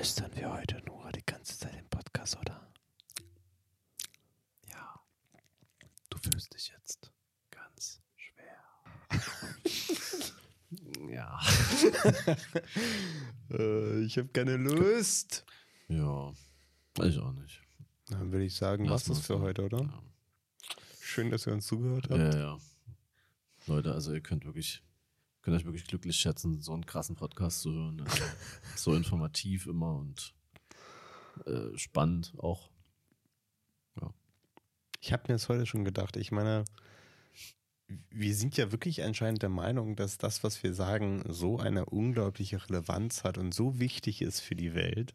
Flüstern wir heute nur die ganze Zeit im Podcast, oder? Ja. Du fühlst dich jetzt ganz schwer. ja. Äh, ich habe keine Lust. Ja. Ich auch nicht. Dann würde ich sagen, was das mal's für heute, oder? Ja. Schön, dass ihr uns zugehört habt. ja, ja. Leute, also ihr könnt wirklich, könnt euch wirklich glücklich schätzen, so einen krassen Podcast zu hören. Also, so informativ immer und äh, spannend auch. Ich habe mir das heute schon gedacht. Ich meine, wir sind ja wirklich anscheinend der Meinung, dass das, was wir sagen, so eine unglaubliche Relevanz hat und so wichtig ist für die Welt,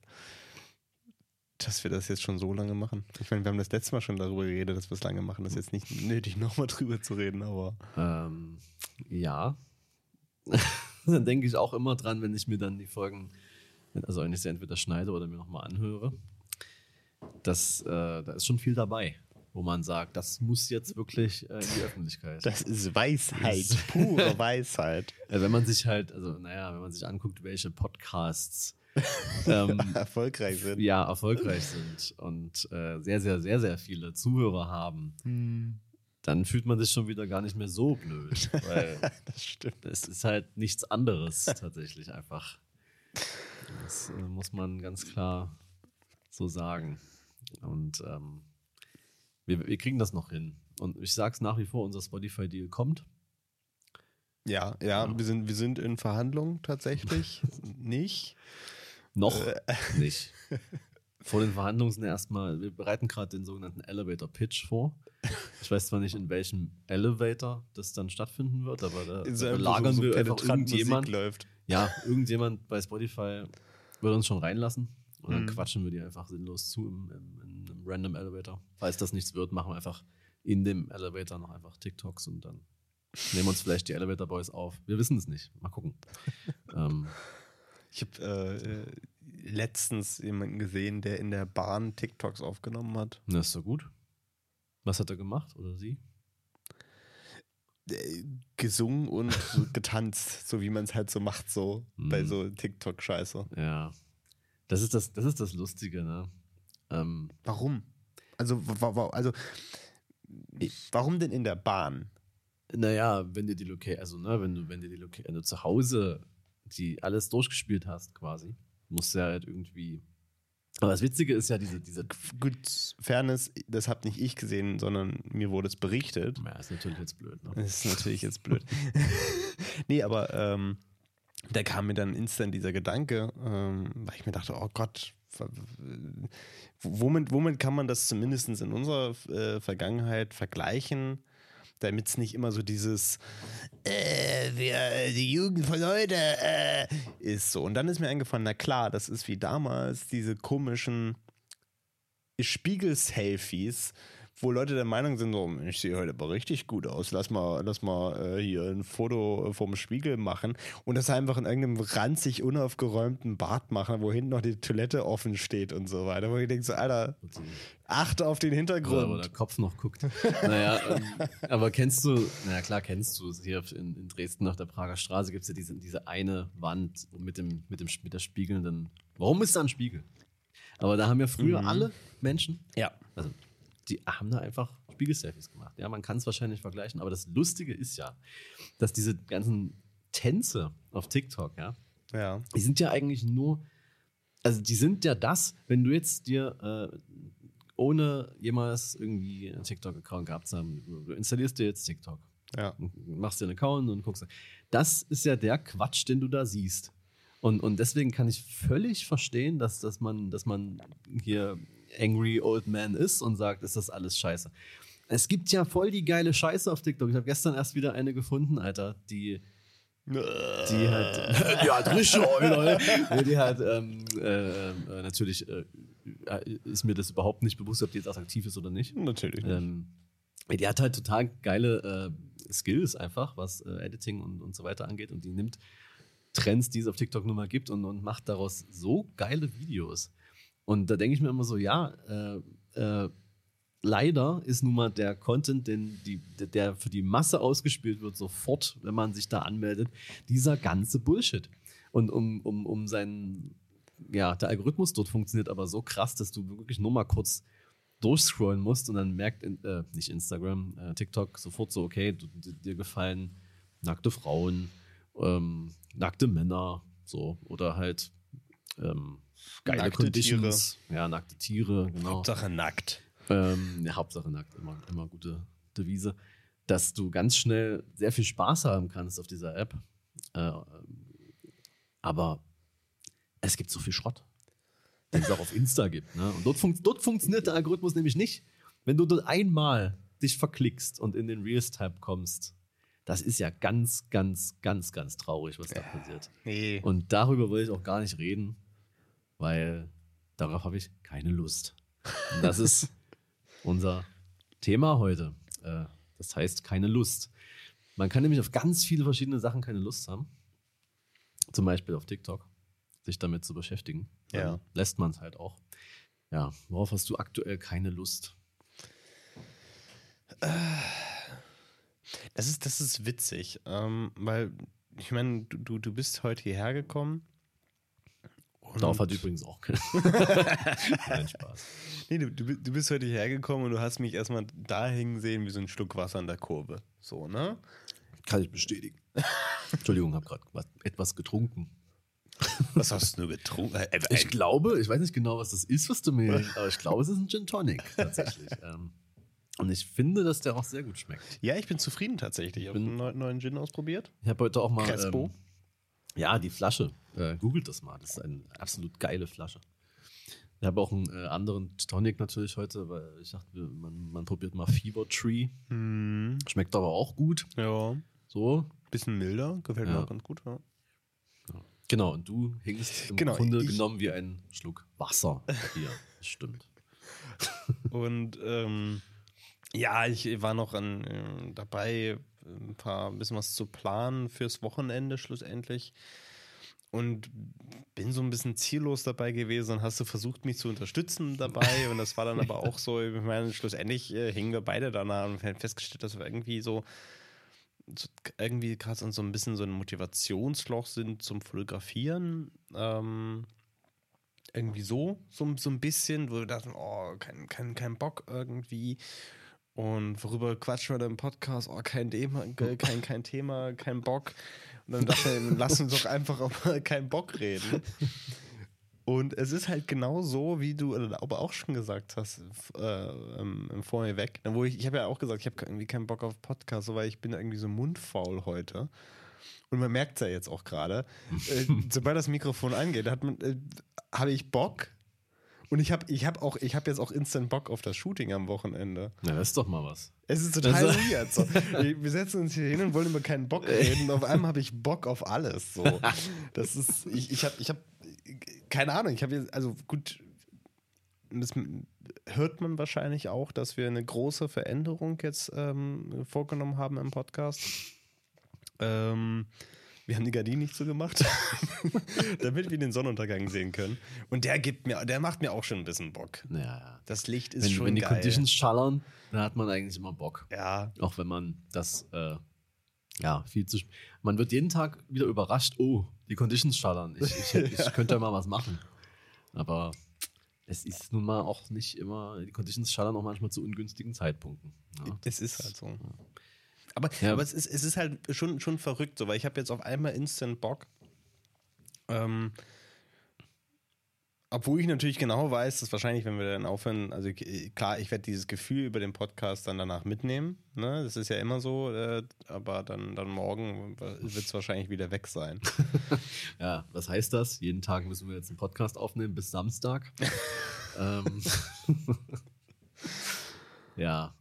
dass wir das jetzt schon so lange machen. Ich meine, wir haben das letzte Mal schon darüber geredet, dass wir es lange machen. Das ist jetzt nicht nötig, nochmal drüber zu reden, aber Ähm, ja. dann denke ich auch immer dran, wenn ich mir dann die Folgen, also wenn ich sie entweder schneide oder mir nochmal anhöre, dass äh, da ist schon viel dabei, wo man sagt, das muss jetzt wirklich äh, in die Öffentlichkeit. das ist Weisheit, pure Weisheit. Wenn man sich halt, also naja, wenn man sich anguckt, welche Podcasts ähm, Erfolgreich sind. ja erfolgreich sind und äh, sehr, sehr, sehr, sehr viele Zuhörer haben, dann fühlt man sich schon wieder gar nicht mehr so blöd, weil Das stimmt. es ist halt nichts anderes tatsächlich einfach. Das äh, muss man ganz klar so sagen. Und ähm, wir, wir kriegen das noch hin. Und ich sag's nach wie vor, unser Spotify-Deal kommt. Ja, ja, wir sind, wir sind in Verhandlungen tatsächlich. nicht. Noch nicht. Vor den Verhandlungen sind erstmal, wir bereiten gerade den sogenannten Elevator Pitch vor. Ich weiß zwar nicht, in welchem Elevator das dann stattfinden wird, aber da, belagern so- so wir einfach irgendjemand. läuft. Ja, irgendjemand bei Spotify wird uns schon reinlassen. Und dann Mhm. quatschen wir die einfach sinnlos zu im, im, in einem random Elevator. Falls das nichts wird, machen wir einfach in dem Elevator noch einfach TikToks und dann nehmen uns vielleicht die Elevator Boys auf. Wir wissen es nicht. Mal gucken. ähm, Ich habe äh, äh, letztens jemanden gesehen, der in der Bahn TikToks aufgenommen hat. das ist so gut. Was hat er gemacht oder sie? Äh, gesungen und so getanzt, so wie man es halt so macht, so bei Mhm. so TikTok-Scheiße. Ja. Das ist das, das ist das Lustige, ne? Ähm, Warum? Also, also warum denn in der Bahn? naja, wenn dir die Location, also ne, wenn du, wenn dir die Location, wenn du zu Hause die alles durchgespielt hast, quasi, musst du ja halt irgendwie. Aber das Witzige ist ja diese, diese. Gut, Fairness, das habe nicht ich gesehen, sondern mir wurde es berichtet. Ja, ist natürlich jetzt blöd, ne? Ist natürlich jetzt blöd. nee, aber ähm, da kam mir dann instant dieser Gedanke, ähm, weil ich mir dachte, oh Gott, womit, womit kann man das zumindest in unserer äh, Vergangenheit vergleichen, damit es nicht immer so dieses äh, wir, die Jugend von heute äh, ist so. Und dann ist mir eingefallen, na klar, das ist wie damals diese komischen Spiegel-Selfies, wo Leute der Meinung sind, so, ich sehe heute aber richtig gut aus, lass mal, lass mal äh, hier ein Foto vom Spiegel machen und das einfach in irgendeinem ranzig unaufgeräumten Bad machen, wo hinten noch die Toilette offen steht und so weiter, wo ich denke so, Alter, achte auf den Oder, oder Hintergrund. der Kopf noch guckt. naja, ähm, aber kennst du, naja klar kennst du, hier in, in Dresden auf der Prager Straße gibt es ja diese, diese eine Wand mit dem, mit dem mit der spiegelnden. Warum ist da ein Spiegel? Aber da haben ja früher Mhm. alle Menschen, Ja. also die haben da einfach Spiegel-Selfies gemacht. Ja, man kann es wahrscheinlich vergleichen, aber das Lustige ist ja, dass diese ganzen Tänze auf TikTok, ja, Ja. die sind ja eigentlich nur, also die sind ja das, wenn du jetzt dir äh, ohne jemals irgendwie einen TikTok-Account gehabt zu haben, du installierst dir jetzt TikTok, Ja. machst dir einen Account und guckst. Das ist ja der Quatsch, den du da siehst. Und, und deswegen kann ich völlig verstehen, dass, dass, man, dass man hier Angry Old Man ist und sagt, ist das alles scheiße. Es gibt ja voll die geile Scheiße auf TikTok. Ich habe gestern erst wieder eine gefunden, Alter, die, die halt, die hat richtig Leute. Die hat, ähm, äh, äh, natürlich äh, ist mir das überhaupt nicht bewusst, ob die jetzt attraktiv ist oder nicht. Natürlich. nicht. Ähm, die hat halt total geile äh, Skills einfach, was äh, Editing und, und so weiter angeht. Und die nimmt Trends, die es auf TikTok nun mal gibt und, und macht daraus so geile Videos. Und da denke ich mir immer so, ja, äh, äh, leider ist nun mal der Content, den die, der für die Masse ausgespielt wird, sofort, wenn man sich da anmeldet, dieser ganze Bullshit. Und um, um, um seinen ja, der Algorithmus dort funktioniert aber so krass, dass du wirklich nur mal kurz durchscrollen musst und dann merkt, äh, nicht Instagram, äh, TikTok sofort so, okay, du, dir gefallen nackte Frauen, ähm, nackte Männer, so, oder halt ähm, geile Nackte Conditions. Ja, nackte Tiere, genau. Hauptsache nackt. Ähm, ja, Hauptsache nackt, immer, immer gute Devise. Dass du ganz schnell sehr viel Spaß haben kannst auf dieser App. Äh, aber es gibt so viel Schrott, den es auch auf Insta gibt. Ne? Und dort, fun dort funktioniert der Algorithmus nämlich nicht. Wenn du dort einmal dich verklickst und in den Reels-Tab kommst, das ist ja ganz, ganz, ganz, ganz traurig, was da passiert. Nee. Und darüber will ich auch gar nicht reden, weil darauf habe ich keine Lust. Und das ist unser Thema heute. Äh, das heißt, keine Lust. Man kann nämlich auf ganz viele verschiedene Sachen keine Lust haben. Zum Beispiel auf TikTok, sich damit zu beschäftigen. Ja. lässt man es halt auch. Ja, worauf hast du aktuell keine Lust? Das ist, das ist witzig, ähm, weil ich meine, du, du bist heute hierher gekommen. Und Darauf hat übrigens auch keine Nein, Spaß. Nee, du, du, bi- du bist heute hierher gekommen und du hast mich erstmal da hängen sehen wie so ein Schluck Wasser in der Kurve. So, ne? Kann ich bestätigen. Entschuldigung, habe gerade etwas getrunken. Was hast du nur getrunken? Äh, äh, Ich glaube, ich weiß nicht genau, was das ist, was du mir, aber ich glaube, es ist ein Gin Tonic tatsächlich. ähm, und ich finde, dass der auch sehr gut schmeckt. ja, ich bin zufrieden tatsächlich. Ich habe einen neuen, neuen Gin ausprobiert. Ich habe heute auch mal. Crespo. Ähm, ja, die Flasche. Äh, googelt das mal. Das ist eine absolut geile Flasche. Ich habe auch einen äh, anderen Tonic natürlich heute, weil ich dachte, man, man probiert mal Fever Tree. Mhm. Schmeckt aber auch gut. Ja. So. Bisschen milder, gefällt mir Ja. auch ganz gut. Ja. Genau, und du hingst im Genau, Grunde genommen wie ein Schluck Wasser hier. Stimmt. Und ähm, ja, ich war noch an, äh, dabei, ein paar ein bisschen was zu planen fürs Wochenende schlussendlich. Und bin so ein bisschen ziellos dabei gewesen und hast du versucht, mich zu unterstützen dabei. Und das war dann aber auch so, ich meine, schlussendlich äh, hingen wir beide danach und haben festgestellt, dass wir irgendwie so, so irgendwie gerade so ein bisschen so ein Motivationsloch sind zum Fotografieren. Ähm, irgendwie so, so, so ein bisschen, wo wir dachten, oh, kein, kein, kein Bock irgendwie. Und worüber quatschen wir da im Podcast? Oh, kein Thema, kein, kein Thema, kein Bock. Und dann dachten wir, lass uns doch einfach auch mal keinen Bock reden. Und es ist halt genau so, wie du aber auch schon gesagt hast, äh, im, weg. Wo ich, ich habe ja auch gesagt, ich habe irgendwie keinen Bock auf Podcast, weil ich bin irgendwie so mundfaul heute. Und man merkt es ja jetzt auch gerade. Äh, sobald das Mikrofon angeht, hat man, äh, habe ich Bock. Und ich habe ich hab auch, ich habe jetzt auch instant Bock auf das Shooting am Wochenende. Na, das ist doch mal was. Es ist total Also- weird. So. Wir setzen uns hier hin und wollen über keinen Bock reden. Und auf einmal habe ich Bock auf alles. So. Das ist, ich, ich habe, ich habe, keine Ahnung, ich habe jetzt, also gut, das hört man wahrscheinlich auch, dass wir eine große Veränderung jetzt ähm, vorgenommen haben im Podcast. Ähm, wir haben die Gardinen nicht so gemacht, damit wir den Sonnenuntergang sehen können. Und der gibt mir, der macht mir auch schon ein bisschen Bock. Ja, ja. Das Licht ist Wenn, schon wenn die geil. Conditions schallern, dann hat man eigentlich immer Bock. ja, Auch wenn man das, äh, ja, viel zu. Man wird jeden Tag wieder überrascht, oh, die Conditions schallern. Ich, ich, ich könnte ja mal was machen. Aber es ist nun mal auch nicht immer, die Conditions schallern auch manchmal zu ungünstigen Zeitpunkten. Ja. Es ist halt so. Aber, Ja. aber es, ist, es ist halt schon, schon verrückt, so, weil ich habe jetzt auf einmal instant Bock. Ähm, obwohl ich natürlich genau weiß, dass wahrscheinlich, wenn wir dann aufhören, also k- klar, ich werde dieses Gefühl über den Podcast dann danach mitnehmen. Ne? Das ist ja immer so, äh, aber dann, dann morgen wird es wahrscheinlich wieder weg sein. ja, was heißt das? Jeden Tag müssen wir jetzt einen Podcast aufnehmen bis Samstag. ähm, ja,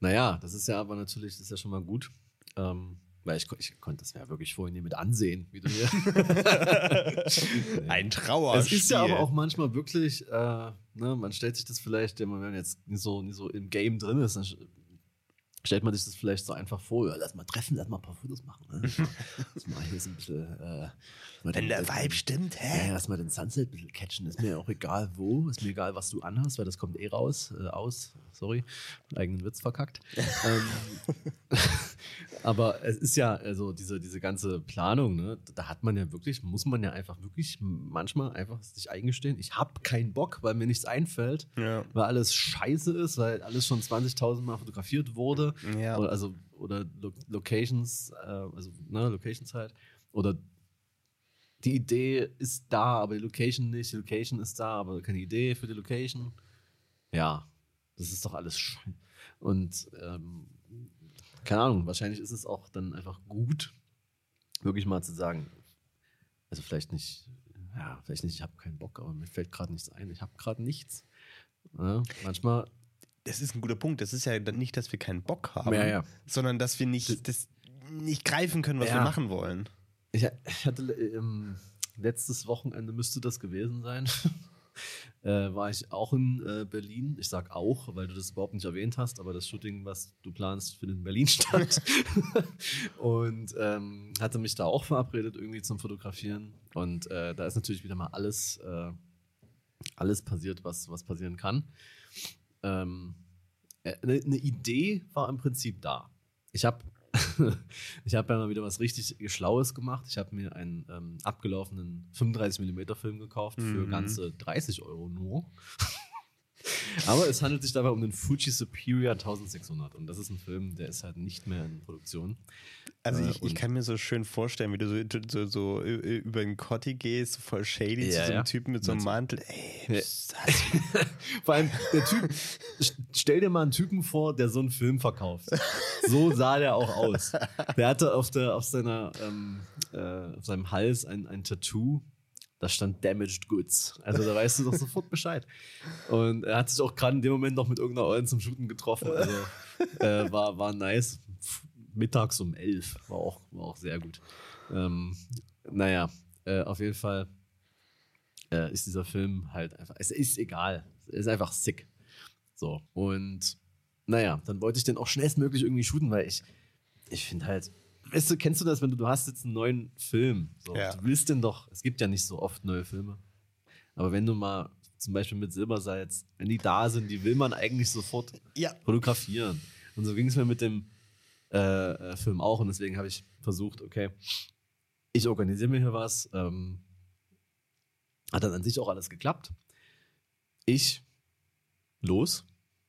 naja, das ist ja aber natürlich, das ist ja schon mal gut. Ähm, weil ich, ich konnte das ja wirklich vorhin hier mit ansehen, wie du hier. Ein Trauerspiel. Es ist ja aber auch manchmal wirklich, äh, ne, man stellt sich das vielleicht, wenn man jetzt nicht so, nicht so im Game drin ist, dann stellt man sich das vielleicht so einfach vor, ja, lass mal treffen, lass mal ein paar Fotos machen. Ne? Lass mal hier so ein bisschen. Äh, Wenn der den- Vibe stimmt, hä? ja, lass mal den Sunset ein bisschen catchen. Ist mir auch egal wo, ist mir egal, was du anhast, weil das kommt eh raus, äh, aus. Sorry, eigenen Witz verkackt. ähm, Aber es ist ja, also diese, diese ganze Planung, ne, da hat man ja wirklich, muss man ja einfach wirklich manchmal einfach sich eingestehen, ich habe keinen Bock, weil mir nichts einfällt, Ja. weil alles scheiße ist, weil alles schon 20.000 Mal fotografiert wurde. Ja. Oder, also, oder Lo Locations, äh, also ne, Locations halt. Oder die Idee ist da, aber die Location nicht. Die Location ist da, aber keine Idee für die Location. Ja, das ist doch alles scheiße. Und ähm, keine Ahnung, wahrscheinlich ist es auch dann einfach gut, wirklich mal zu sagen, also vielleicht nicht, ja, vielleicht nicht, ich habe keinen Bock, aber mir fällt gerade nichts ein. Ich habe gerade nichts. Ja, manchmal, Das ist ein guter Punkt. Das ist ja nicht, dass wir keinen Bock haben, Ja, ja. sondern dass wir nicht, das nicht greifen können, was Ja. wir machen wollen. ich, ich hatte ähm, letztes Wochenende müsste das gewesen sein. äh, war ich auch in äh, Berlin. Ich sag auch, weil du das überhaupt nicht erwähnt hast, aber das Shooting, was du planst, findet in Berlin statt. und ähm, hatte mich da auch verabredet, irgendwie zum Fotografieren. Und äh, da ist natürlich wieder mal alles, äh, alles passiert, was, was passieren kann. Ähm, äh, eine, eine Idee war im Prinzip da. Ich habe ich habe ja mal wieder was richtig Schlaues gemacht. Ich habe mir einen ähm, abgelaufenen 35mm Film gekauft für Mhm. ganze 30 Euro nur. Aber es handelt sich dabei um den Fuji Superior 1600 und das ist ein Film, der ist halt nicht mehr in Produktion. Also Äh, ich, ich kann mir so schön vorstellen, wie du so, so, so über den Kotti gehst, so voll shady Ja, zu so einem ja. Typen mit so einem. Mantel. Ey, Ja. pst, hast Vor allem der Typ, st- stell dir mal einen Typen vor, der so einen Film verkauft. So sah der auch aus. Der hatte auf, der, auf, seiner, ähm, äh, auf seinem Hals ein, ein Tattoo, da stand Damaged Goods. Also da weißt du doch sofort Bescheid. Und er hat sich auch gerade in dem Moment noch mit irgendeiner Eulen zum Shooten getroffen. Also äh, war, war nice. Mittags um elf war auch, war auch sehr gut. Ähm, naja, äh, auf jeden Fall äh, ist dieser Film halt einfach, es ist egal. Es ist einfach sick. So, und naja, dann wollte ich den auch schnellstmöglich irgendwie shooten, weil ich, ich finde halt, weißt du, kennst du das, wenn du, du hast jetzt einen neuen Film, so, Ja. du willst den doch, es gibt ja nicht so oft neue Filme, aber wenn du mal zum Beispiel mit Silbersalz, wenn die da sind, die will man eigentlich sofort Ja. fotografieren. Und so ging es mir mit dem äh, äh, Film auch. Und deswegen habe ich versucht, okay, ich organisiere mir hier was. Ähm, hat dann an sich auch alles geklappt. Ich los.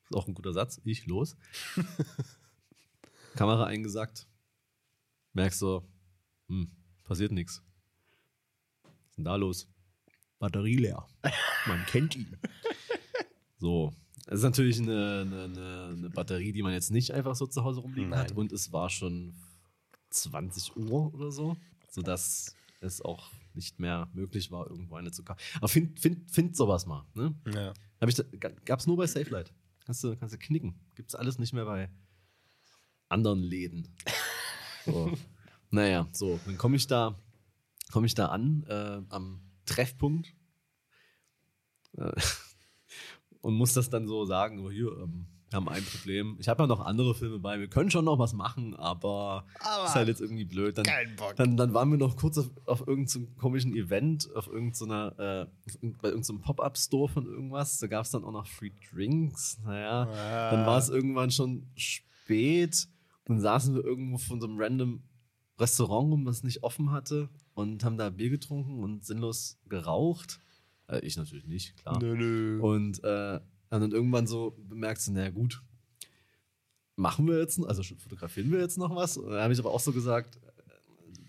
Ist auch ein guter Satz. Ich los. Kamera eingesackt. Merkst so, hm, passiert nichts. Was ist denn da los? Batterie leer. Man kennt ihn. So. Es ist natürlich eine, eine, eine, Batterie, die man jetzt nicht einfach so zu Hause rumliegen hat. Nein. Und es war schon 20 Uhr oder so, sodass es auch nicht mehr möglich war, irgendwo eine zu kaufen. Aber find, find, find sowas mal. Ne? Ja. Hab ich da, ga- gab's nur bei SafeLight. Kannst du, kannst du knicken. Gibt's alles nicht mehr bei anderen Läden. So. naja, so, dann komme ich da, komme ich da an äh, am Treffpunkt äh, und muss das dann so sagen, so, hier, ähm, wir haben ein Problem. Ich habe ja noch andere Filme bei, wir können schon noch was machen, aber, Aber ist halt jetzt irgendwie blöd. Dann, kein Bock. dann, dann waren wir noch kurz auf, auf irgendeinem komischen Event, auf irgendeiner, äh, bei irgendeinem Pop-Up-Store von irgendwas. Da gab es dann auch noch Free Drinks. Naja, Ah. dann war es irgendwann schon spät. Dann saßen wir irgendwo von so einem random Restaurant rum, was nicht offen hatte und haben da Bier getrunken und sinnlos geraucht. Äh, ich natürlich nicht, klar. Nö, nö. Und äh, dann irgendwann so bemerkst du, naja gut, machen wir jetzt, also fotografieren wir jetzt noch was? Und dann habe ich aber auch so gesagt, äh,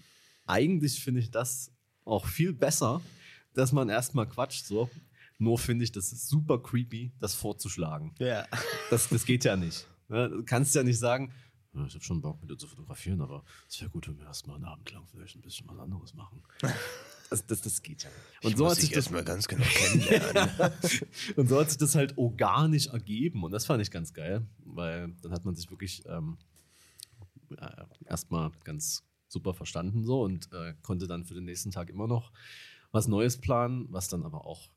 eigentlich finde ich das auch viel besser, dass man erstmal quatscht so. Nur finde ich, das ist super creepy, das vorzuschlagen. ja. Das, das geht ja nicht. Ne? Du kannst ja nicht sagen, "Ja, ich habe schon Bock, mit dir zu fotografieren, aber es wäre gut, wenn wir erstmal einen Abend lang vielleicht ein bisschen was anderes machen. Das, das, das geht ja nicht. Und so hat sich das erstmal ganz genau kennenlernen. und so hat sich das halt organisch ergeben. Und das fand ich ganz geil, weil dann hat man sich wirklich ähm, äh, erstmal ganz super verstanden so und äh, konnte dann für den nächsten Tag immer noch was Neues planen, was dann aber auch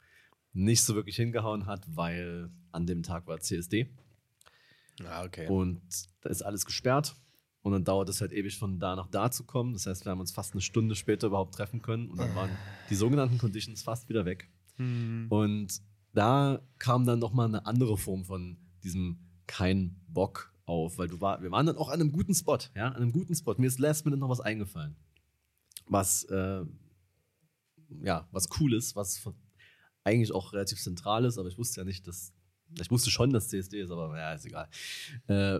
nicht so wirklich hingehauen hat, weil an dem Tag war CSD ah, okay. und da ist alles gesperrt. Und dann dauert es halt ewig von da nach da zu kommen. Das heißt, wir haben uns fast eine Stunde später überhaupt treffen können und dann waren die sogenannten Conditions fast wieder weg. Hm. Und da kam dann nochmal eine andere Form von diesem kein Bock auf, weil du war, wir waren dann auch an einem guten Spot, ja, an einem guten Spot. Mir ist last minute noch was eingefallen. Was, äh, ja, was cool ist, was eigentlich auch relativ zentral ist, aber ich wusste ja nicht, dass, ich wusste schon, dass CSD ist, aber ja, ist egal. Äh,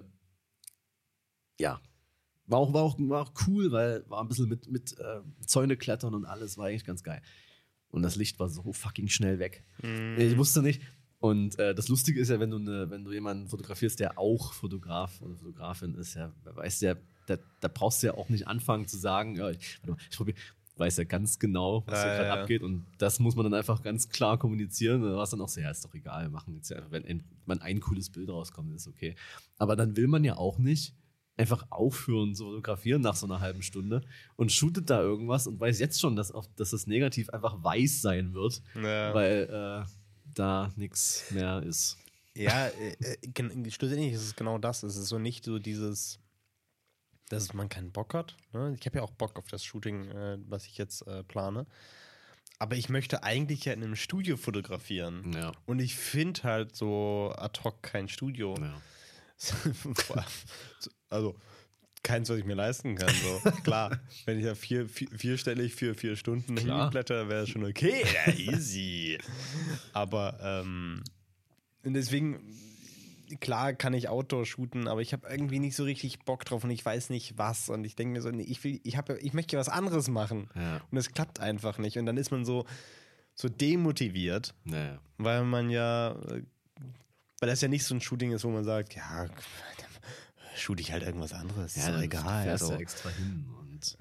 ja, war auch, war, auch, war auch cool, weil war ein bisschen mit, mit äh, Zäune klettern und alles, war eigentlich ganz geil. Und das Licht war so fucking schnell weg. Mm. Ich wusste nicht. Und äh, das Lustige ist ja, wenn du, ne, wenn du jemanden fotografierst, der auch Fotograf oder Fotografin ist, ja, weißt ja, da, da brauchst du ja auch nicht anfangen zu sagen, ja, ich, ich probiere, weiß ja ganz genau, was ja, hier gerade ja, abgeht. Und das muss man dann einfach ganz klar kommunizieren. Da war es dann auch so, ja, ist doch egal, wir machen jetzt ja, wenn man ein cooles Bild rauskommt, ist okay. Aber dann will man ja auch nicht einfach aufhören zu fotografieren nach so einer halben Stunde und shootet da irgendwas und weiß jetzt schon, dass, auf, dass das negativ einfach weiß sein wird, ja. weil äh, da nichts mehr ist. Ja, äh, äh, schlussendlich ist es genau das. Es ist so nicht so dieses, dass man keinen Bock hat. Ne? Ich habe ja auch Bock auf das Shooting, äh, was ich jetzt äh, plane. Aber ich möchte eigentlich ja in einem Studio fotografieren. Ja. Und ich finde halt so ad hoc kein Studio. Ja. also keins, was ich mir leisten kann. So. Klar, wenn ich ja vier, vier, vierstellig für vier Stunden hinblätter, wäre schon okay. Ja, easy. Aber ähm, deswegen, klar kann ich Outdoor shooten, aber ich habe irgendwie nicht so richtig Bock drauf und ich weiß nicht was. Und ich denke mir so, nee, ich, will, ich, hab, ich möchte was anderes machen. Ja. Und es klappt einfach nicht. Und dann ist man so, so demotiviert, ja. weil man ja, weil das ja nicht so ein Shooting ist, wo man sagt, ja, shoot ich halt irgendwas anderes. Ja, ist doch egal. Fährst also. ja extra hin und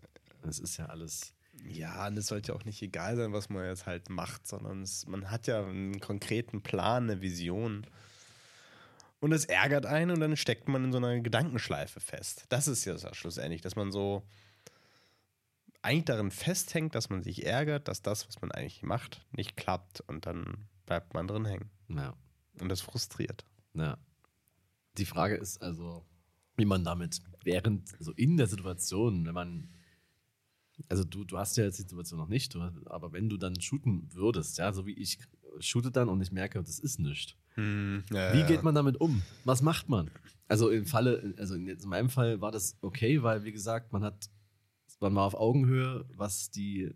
es ist ja alles. Ja, und es sollte auch nicht egal sein, was man jetzt halt macht, sondern es, man hat ja einen konkreten Plan, eine Vision. Und das ärgert einen und dann steckt man in so einer Gedankenschleife fest. Das ist ja das schlussendlich, dass man so eigentlich darin festhängt, dass man sich ärgert, dass das, was man eigentlich macht, nicht klappt und dann bleibt man drin hängen. Ja. Und das frustriert. Ja. Die Frage ist also, wie man damit während, also in der Situation, wenn man, also du, du hast ja jetzt die Situation noch nicht, du, aber wenn du dann shooten würdest, ja, so wie ich shoote dann und ich merke, das ist nichts. Hm, ja, wie geht man damit um? Was macht man? Also im Falle, also in, in meinem Fall war das okay, weil wie gesagt, man hat, man war auf Augenhöhe, was die,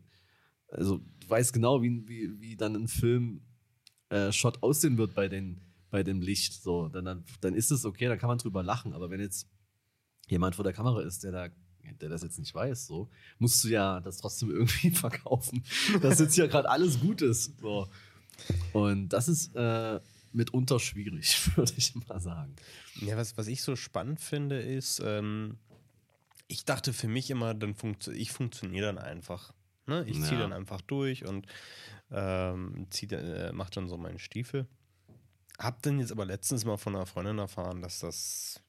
also du weißt genau, wie, wie, wie dann ein Film äh, Shot aussehen wird bei den bei dem Licht. So, dann, dann, dann ist es okay, dann kann man drüber lachen. Aber wenn jetzt jemand vor der Kamera ist, der da der das jetzt nicht weiß, so, musst du ja das trotzdem irgendwie verkaufen, dass jetzt hier gerade alles gut ist. So. Und das ist äh, mitunter schwierig, würde ich mal sagen. Ja, was, was ich so spannend finde, ist, ähm, ich dachte für mich immer, dann funktio ich funktioniere dann einfach. Ne? Ich ziehe ja. dann einfach durch und ähm, zieh, äh, mach dann so meinen Stiefel. Hab dann jetzt aber letztens mal von einer Freundin erfahren, dass das.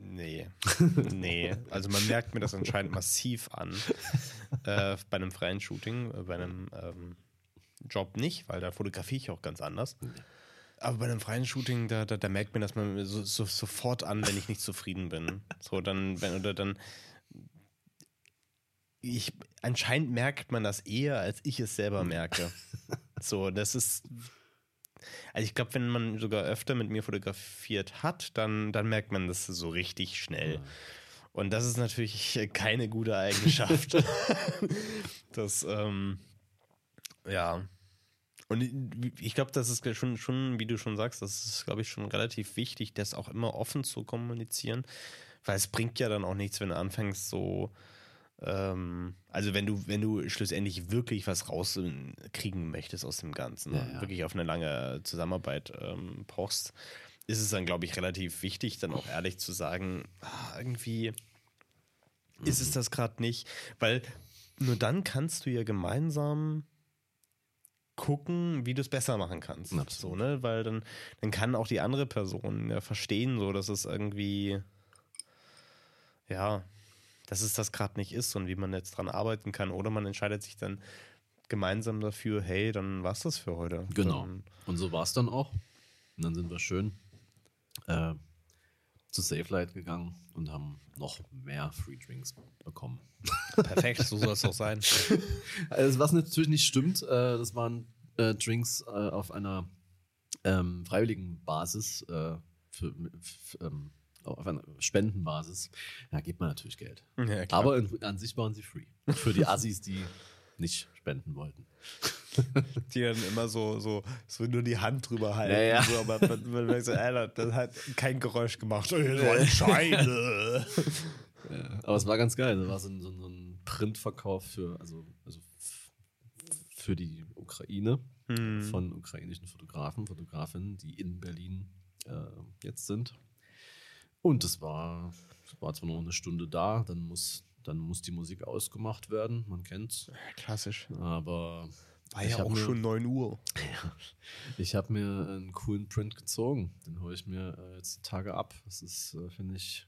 Nee. nee. Also man merkt mir das anscheinend massiv an. Äh, bei einem freien Shooting, äh, bei einem ähm, Job nicht, weil da fotografiere ich auch ganz anders. Aber bei einem freien Shooting, da, da, da merkt man das man so, so, sofort an, wenn ich nicht zufrieden bin. So, dann, wenn, oder dann. Ich, anscheinend merkt man das eher, als ich es selber merke. So, das ist also ich glaube, wenn man sogar öfter mit mir fotografiert hat, dann, dann merkt man das so richtig schnell. Ja. Und das ist natürlich keine gute Eigenschaft. das, ähm, ja. Und ich glaube, das ist schon, schon, wie du schon sagst, das ist, glaube ich, schon relativ wichtig, das auch immer offen zu kommunizieren. Weil es bringt ja dann auch nichts, wenn du anfängst, so ähm, also wenn du, wenn du schlussendlich wirklich was rauskriegen möchtest aus dem Ganzen, ja, ja. wirklich auf eine lange Zusammenarbeit ähm, brauchst, ist es dann, glaube ich, relativ wichtig, dann auch ehrlich zu sagen, ah, irgendwie mhm. ist es mhm. das gerade nicht, weil nur dann kannst du ja gemeinsam gucken, wie du es besser machen kannst. Absolut. So, ne? Weil dann, dann kann auch die andere Person ja verstehen, so dass es irgendwie ja, dass es das gerade nicht ist und wie man jetzt dran arbeiten kann. Oder man entscheidet sich dann gemeinsam dafür, hey, dann war es das für heute. Genau. Dann, und so war es dann auch. Und dann sind wir schön äh, zu Safe Light gegangen und haben noch mehr Free Drinks bekommen. Perfekt, so soll es auch sein. Also, was natürlich nicht stimmt, äh, das waren äh, Drinks äh, auf einer ähm, freiwilligen Basis für, ähm, auf einer Spendenbasis, ja, gibt man natürlich Geld. Ja. Aber an sich waren sie free. Für die Assis, die nicht spenden wollten. Die dann immer so, so, so nur die Hand drüber halten. Ja, ja. So, aber man, man merkt so, Alter, das hat kein Geräusch gemacht. Eine Scheide. Aber es war ganz geil. Das war so ein, so ein- Printverkauf für, also, also für die Ukraine Hm. von ukrainischen Fotografen, Fotografinnen, die in Berlin äh, jetzt sind. Und es war, war zwar nur eine Stunde da, dann muss, dann muss die Musik ausgemacht werden, man kennt's. Klassisch. Aber War ich ja auch mir- schon 9 Uhr. Ich habe mir einen coolen Print gezogen. Den hole ich mir äh, jetzt die Tage ab. Das ist, äh, finde ich.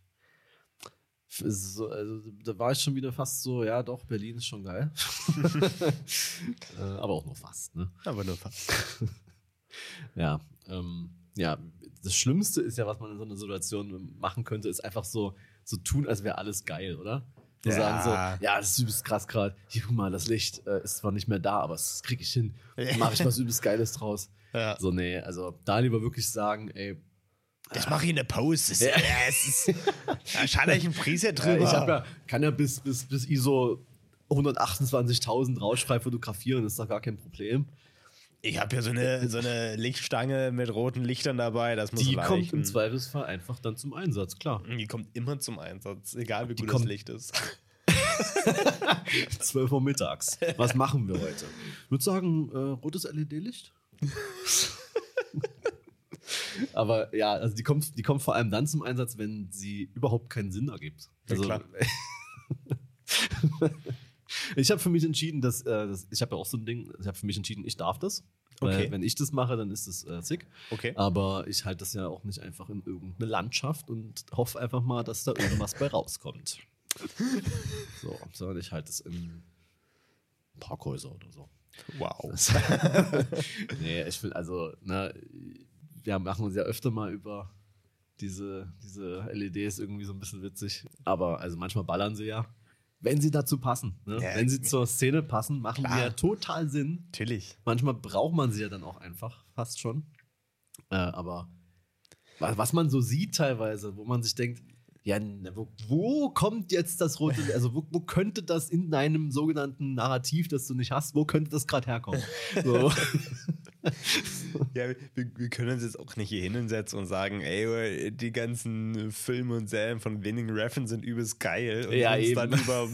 ist So, also, da war ich schon wieder fast so, ja, doch, Berlin ist schon geil. äh, aber auch nur fast, ne? Aber nur fast. Ja, ähm, ja, das Schlimmste ist ja, was man in so einer Situation machen könnte, ist einfach so, so tun, als wäre alles geil, oder? Ja. sagen so, ja, das ist übelst krass gerade. Hier, guck mal, das Licht äh, ist zwar nicht mehr da, aber das kriege ich hin. Ja. Mache ich was übelst Geiles draus. Ja. So, nee, also da lieber wirklich sagen, ey, Ich mache hier eine. Das, Ja. ja. es ist, da schalte ich ein Preset äh, drüber. ich hab ja, kann ja bis, bis, bis ISO 128.000 rauschfrei fotografieren, ist doch gar kein Problem. Ich habe ja so eine, so eine Lichtstange mit roten Lichtern dabei. Das muss Die reichen. kommt im Zweifelsfall einfach dann zum Einsatz, klar. Die kommt immer zum Einsatz, egal wie Die gut das Licht ist. 12 Uhr mittags. Was machen wir heute? Ich würde sagen, äh, rotes LED-Licht. Aber ja, also die kommt, die kommt vor allem dann zum Einsatz, wenn sie überhaupt keinen Sinn ergibt. Ja, Also, klar. ich habe für mich entschieden, dass, äh, das, ich habe ja auch so ein Ding, ich habe für mich entschieden, ich darf das. Weil Okay. wenn ich das mache, dann ist es äh, sick. Okay. Aber ich halte das ja auch nicht einfach in irgendeine Landschaft und hoffe einfach mal, dass da irgendwas bei rauskommt. So, sondern ich halte es in Parkhäuser oder so. Wow. nee, ich finde, also, ne, wir machen uns ja öfter mal über diese, diese LEDs irgendwie so ein bisschen witzig. Aber also manchmal ballern sie ja. Wenn sie dazu passen. Ne? Ja, Wenn sie zur Szene passen, machen klar. die ja total Sinn. Natürlich. Manchmal braucht man sie ja dann auch einfach, fast schon. Äh, aber wa- was man so sieht teilweise, wo man sich denkt, ja, ne, wo, wo kommt jetzt das rote, also wo, wo könnte das in deinem sogenannten Narrativ, das du nicht hast, wo könnte das gerade herkommen? So. Ja, wir, wir können uns jetzt auch nicht hier hinsetzen und sagen, ey, die ganzen Filme und Serien von Winning Refn sind übelst geil und Ja, uns eben. dann über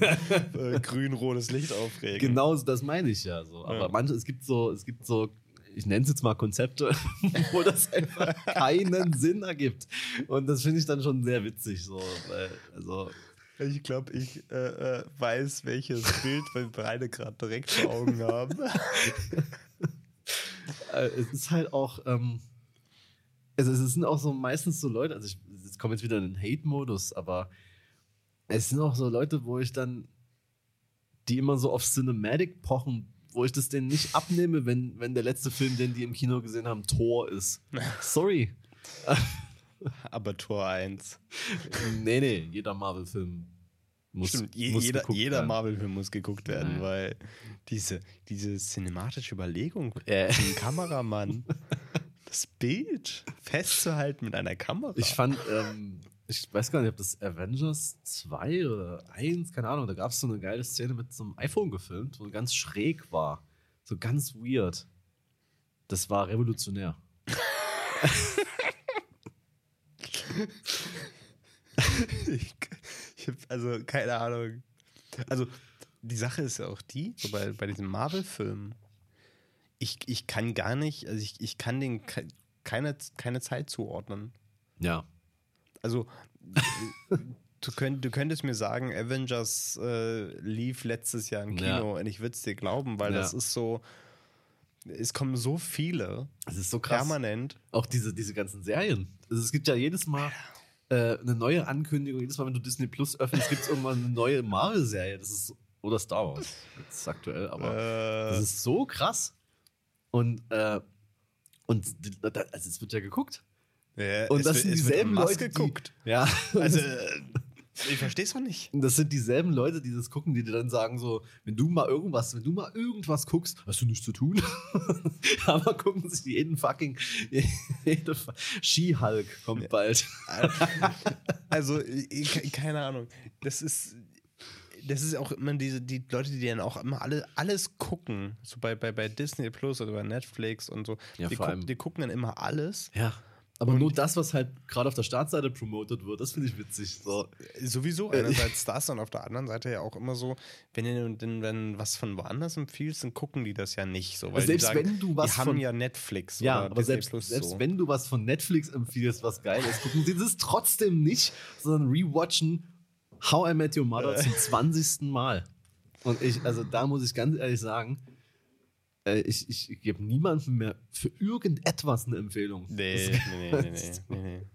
äh, grün-rotes Licht aufregen. genau das meine ich ja so. Aber Ja. manche, es gibt so, es gibt so, ich nenne es jetzt mal Konzepte, wo das einfach keinen Sinn ergibt. Und das finde ich dann schon sehr witzig. So, weil, also, Ich glaube, ich äh, äh, weiß, welches Bild wir beide gerade direkt vor Augen haben. Äh, es ist halt auch, ähm, also es sind auch so meistens so Leute, also ich jetzt komme jetzt wieder in den Hate-Modus, aber es sind auch so Leute, wo ich dann, die immer so auf Cinematic pochen, wo ich das denen nicht abnehme, wenn, wenn der letzte Film, den die im Kino gesehen haben, Tor ist. Sorry. Aber Tor 1. Nee, nee, jeder Marvel-Film muss, Stimmt, je, muss jeder, jeder. Marvel-Film muss geguckt werden, Ja. weil diese, diese cinematische Überlegung, Äh. den Kameramann, das Bild festzuhalten mit einer Kamera. Ich fand, ähm, ich weiß gar nicht, ob das Avengers 2 oder 1, keine Ahnung, da gab es so eine geile Szene mit so einem iPhone gefilmt, wo ganz schräg war. So ganz weird. Das war revolutionär. ich, ich habe also keine Ahnung. Also die Sache ist ja auch die, so bei, bei diesen Marvel-Filmen, ich, ich kann gar nicht, also ich, ich kann den ke- keine, keine Zeit zuordnen. Ja. Also du, könnt, du könntest mir sagen, Avengers äh, lief letztes Jahr im Ja. Kino und ich würde es dir glauben, weil Ja. das ist so, es kommen so viele Es ist so krass. permanent. Auch diese, diese ganzen Serien. Also es gibt ja jedes Mal äh, eine neue Ankündigung. Jedes Mal, wenn du Disney Plus öffnest, gibt es irgendwann eine neue Marvel-Serie. Das ist, oder Star Wars. Ist aktuell, aber. Äh, Das ist so krass. Und, äh, und also es wird ja geguckt. ja, Und das wird- sind dieselben Leute, geguckt. Die, ja, Also Ich verstehe es auch nicht. Das sind dieselben Leute, die das gucken, die dir dann sagen so, wenn du mal irgendwas, wenn du mal irgendwas guckst, hast du nichts zu tun. Aber gucken sich jeden fucking jede Ski-Hulk kommt bald. Also, keine Ahnung. Das ist das ist auch immer diese, die Leute, die dann auch immer alle, alles gucken, so bei, bei, bei Disney Plus oder bei Netflix und so, Ja, die, vor guck, allem- die gucken dann immer alles. Ja. Aber Und- nur das, was halt gerade auf der Startseite promotet wird, das finde ich witzig. So. Sowieso Äh, einerseits das und auf der anderen Seite ja auch immer so, wenn du denn wenn was von woanders empfiehlst, dann gucken die das ja nicht so. Weil selbst die sagen, wenn du was die haben von- ja Netflix Ja, aber Disney selbst, Plus selbst so. wenn du was von Netflix empfiehlst, was geil ist, gucken sie das trotzdem nicht, sondern rewatchen How I Met Your Mother zum 20. Mal. Und ich, also da muss ich ganz ehrlich sagen, äh, ich, ich gebe niemandem mehr für irgendetwas eine Empfehlung. Nee, Das- nee, nee, nee, nee, nee, nee.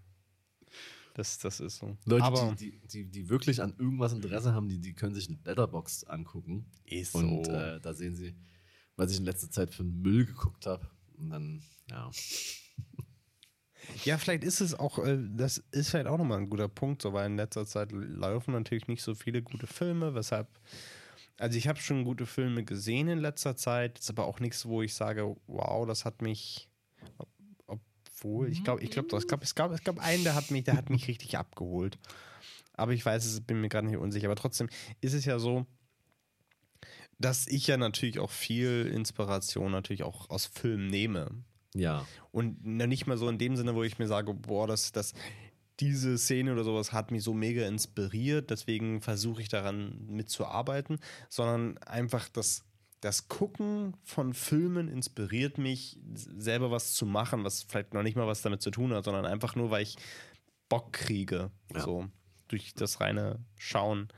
Das, das ist so. Leute, aber die, die, die, die wirklich an irgendwas Interesse haben, die, die können sich Letterboxd angucken. ist Und so. äh, da sehen sie, was ich in letzter Zeit für einen Müll geguckt habe. Und dann, ja. Ja, vielleicht ist es auch, äh, das ist vielleicht auch nochmal ein guter Punkt, so, weil in letzter Zeit laufen natürlich nicht so viele gute Filme, weshalb, also ich habe schon gute Filme gesehen in letzter Zeit, ist aber auch nichts, wo ich sage, wow, das hat mich, ob- obwohl, ich glaube, ich glaube, ich glaube, es gab, es gab einen, der hat mich, der hat mich richtig abgeholt. Aber ich weiß es, bin mir gerade nicht unsicher. Aber trotzdem ist es ja so, dass ich ja natürlich auch viel Inspiration natürlich auch aus Filmen nehme. Ja. Und nicht mal so in dem Sinne, wo ich mir sage, boah, das, das, diese Szene oder sowas hat mich so mega inspiriert, deswegen versuche ich daran mitzuarbeiten, sondern einfach das, das Gucken von Filmen inspiriert mich, selber was zu machen, was vielleicht noch nicht mal was damit zu tun hat, sondern einfach nur, weil ich Bock kriege, Ja. so durch das reine Schauen.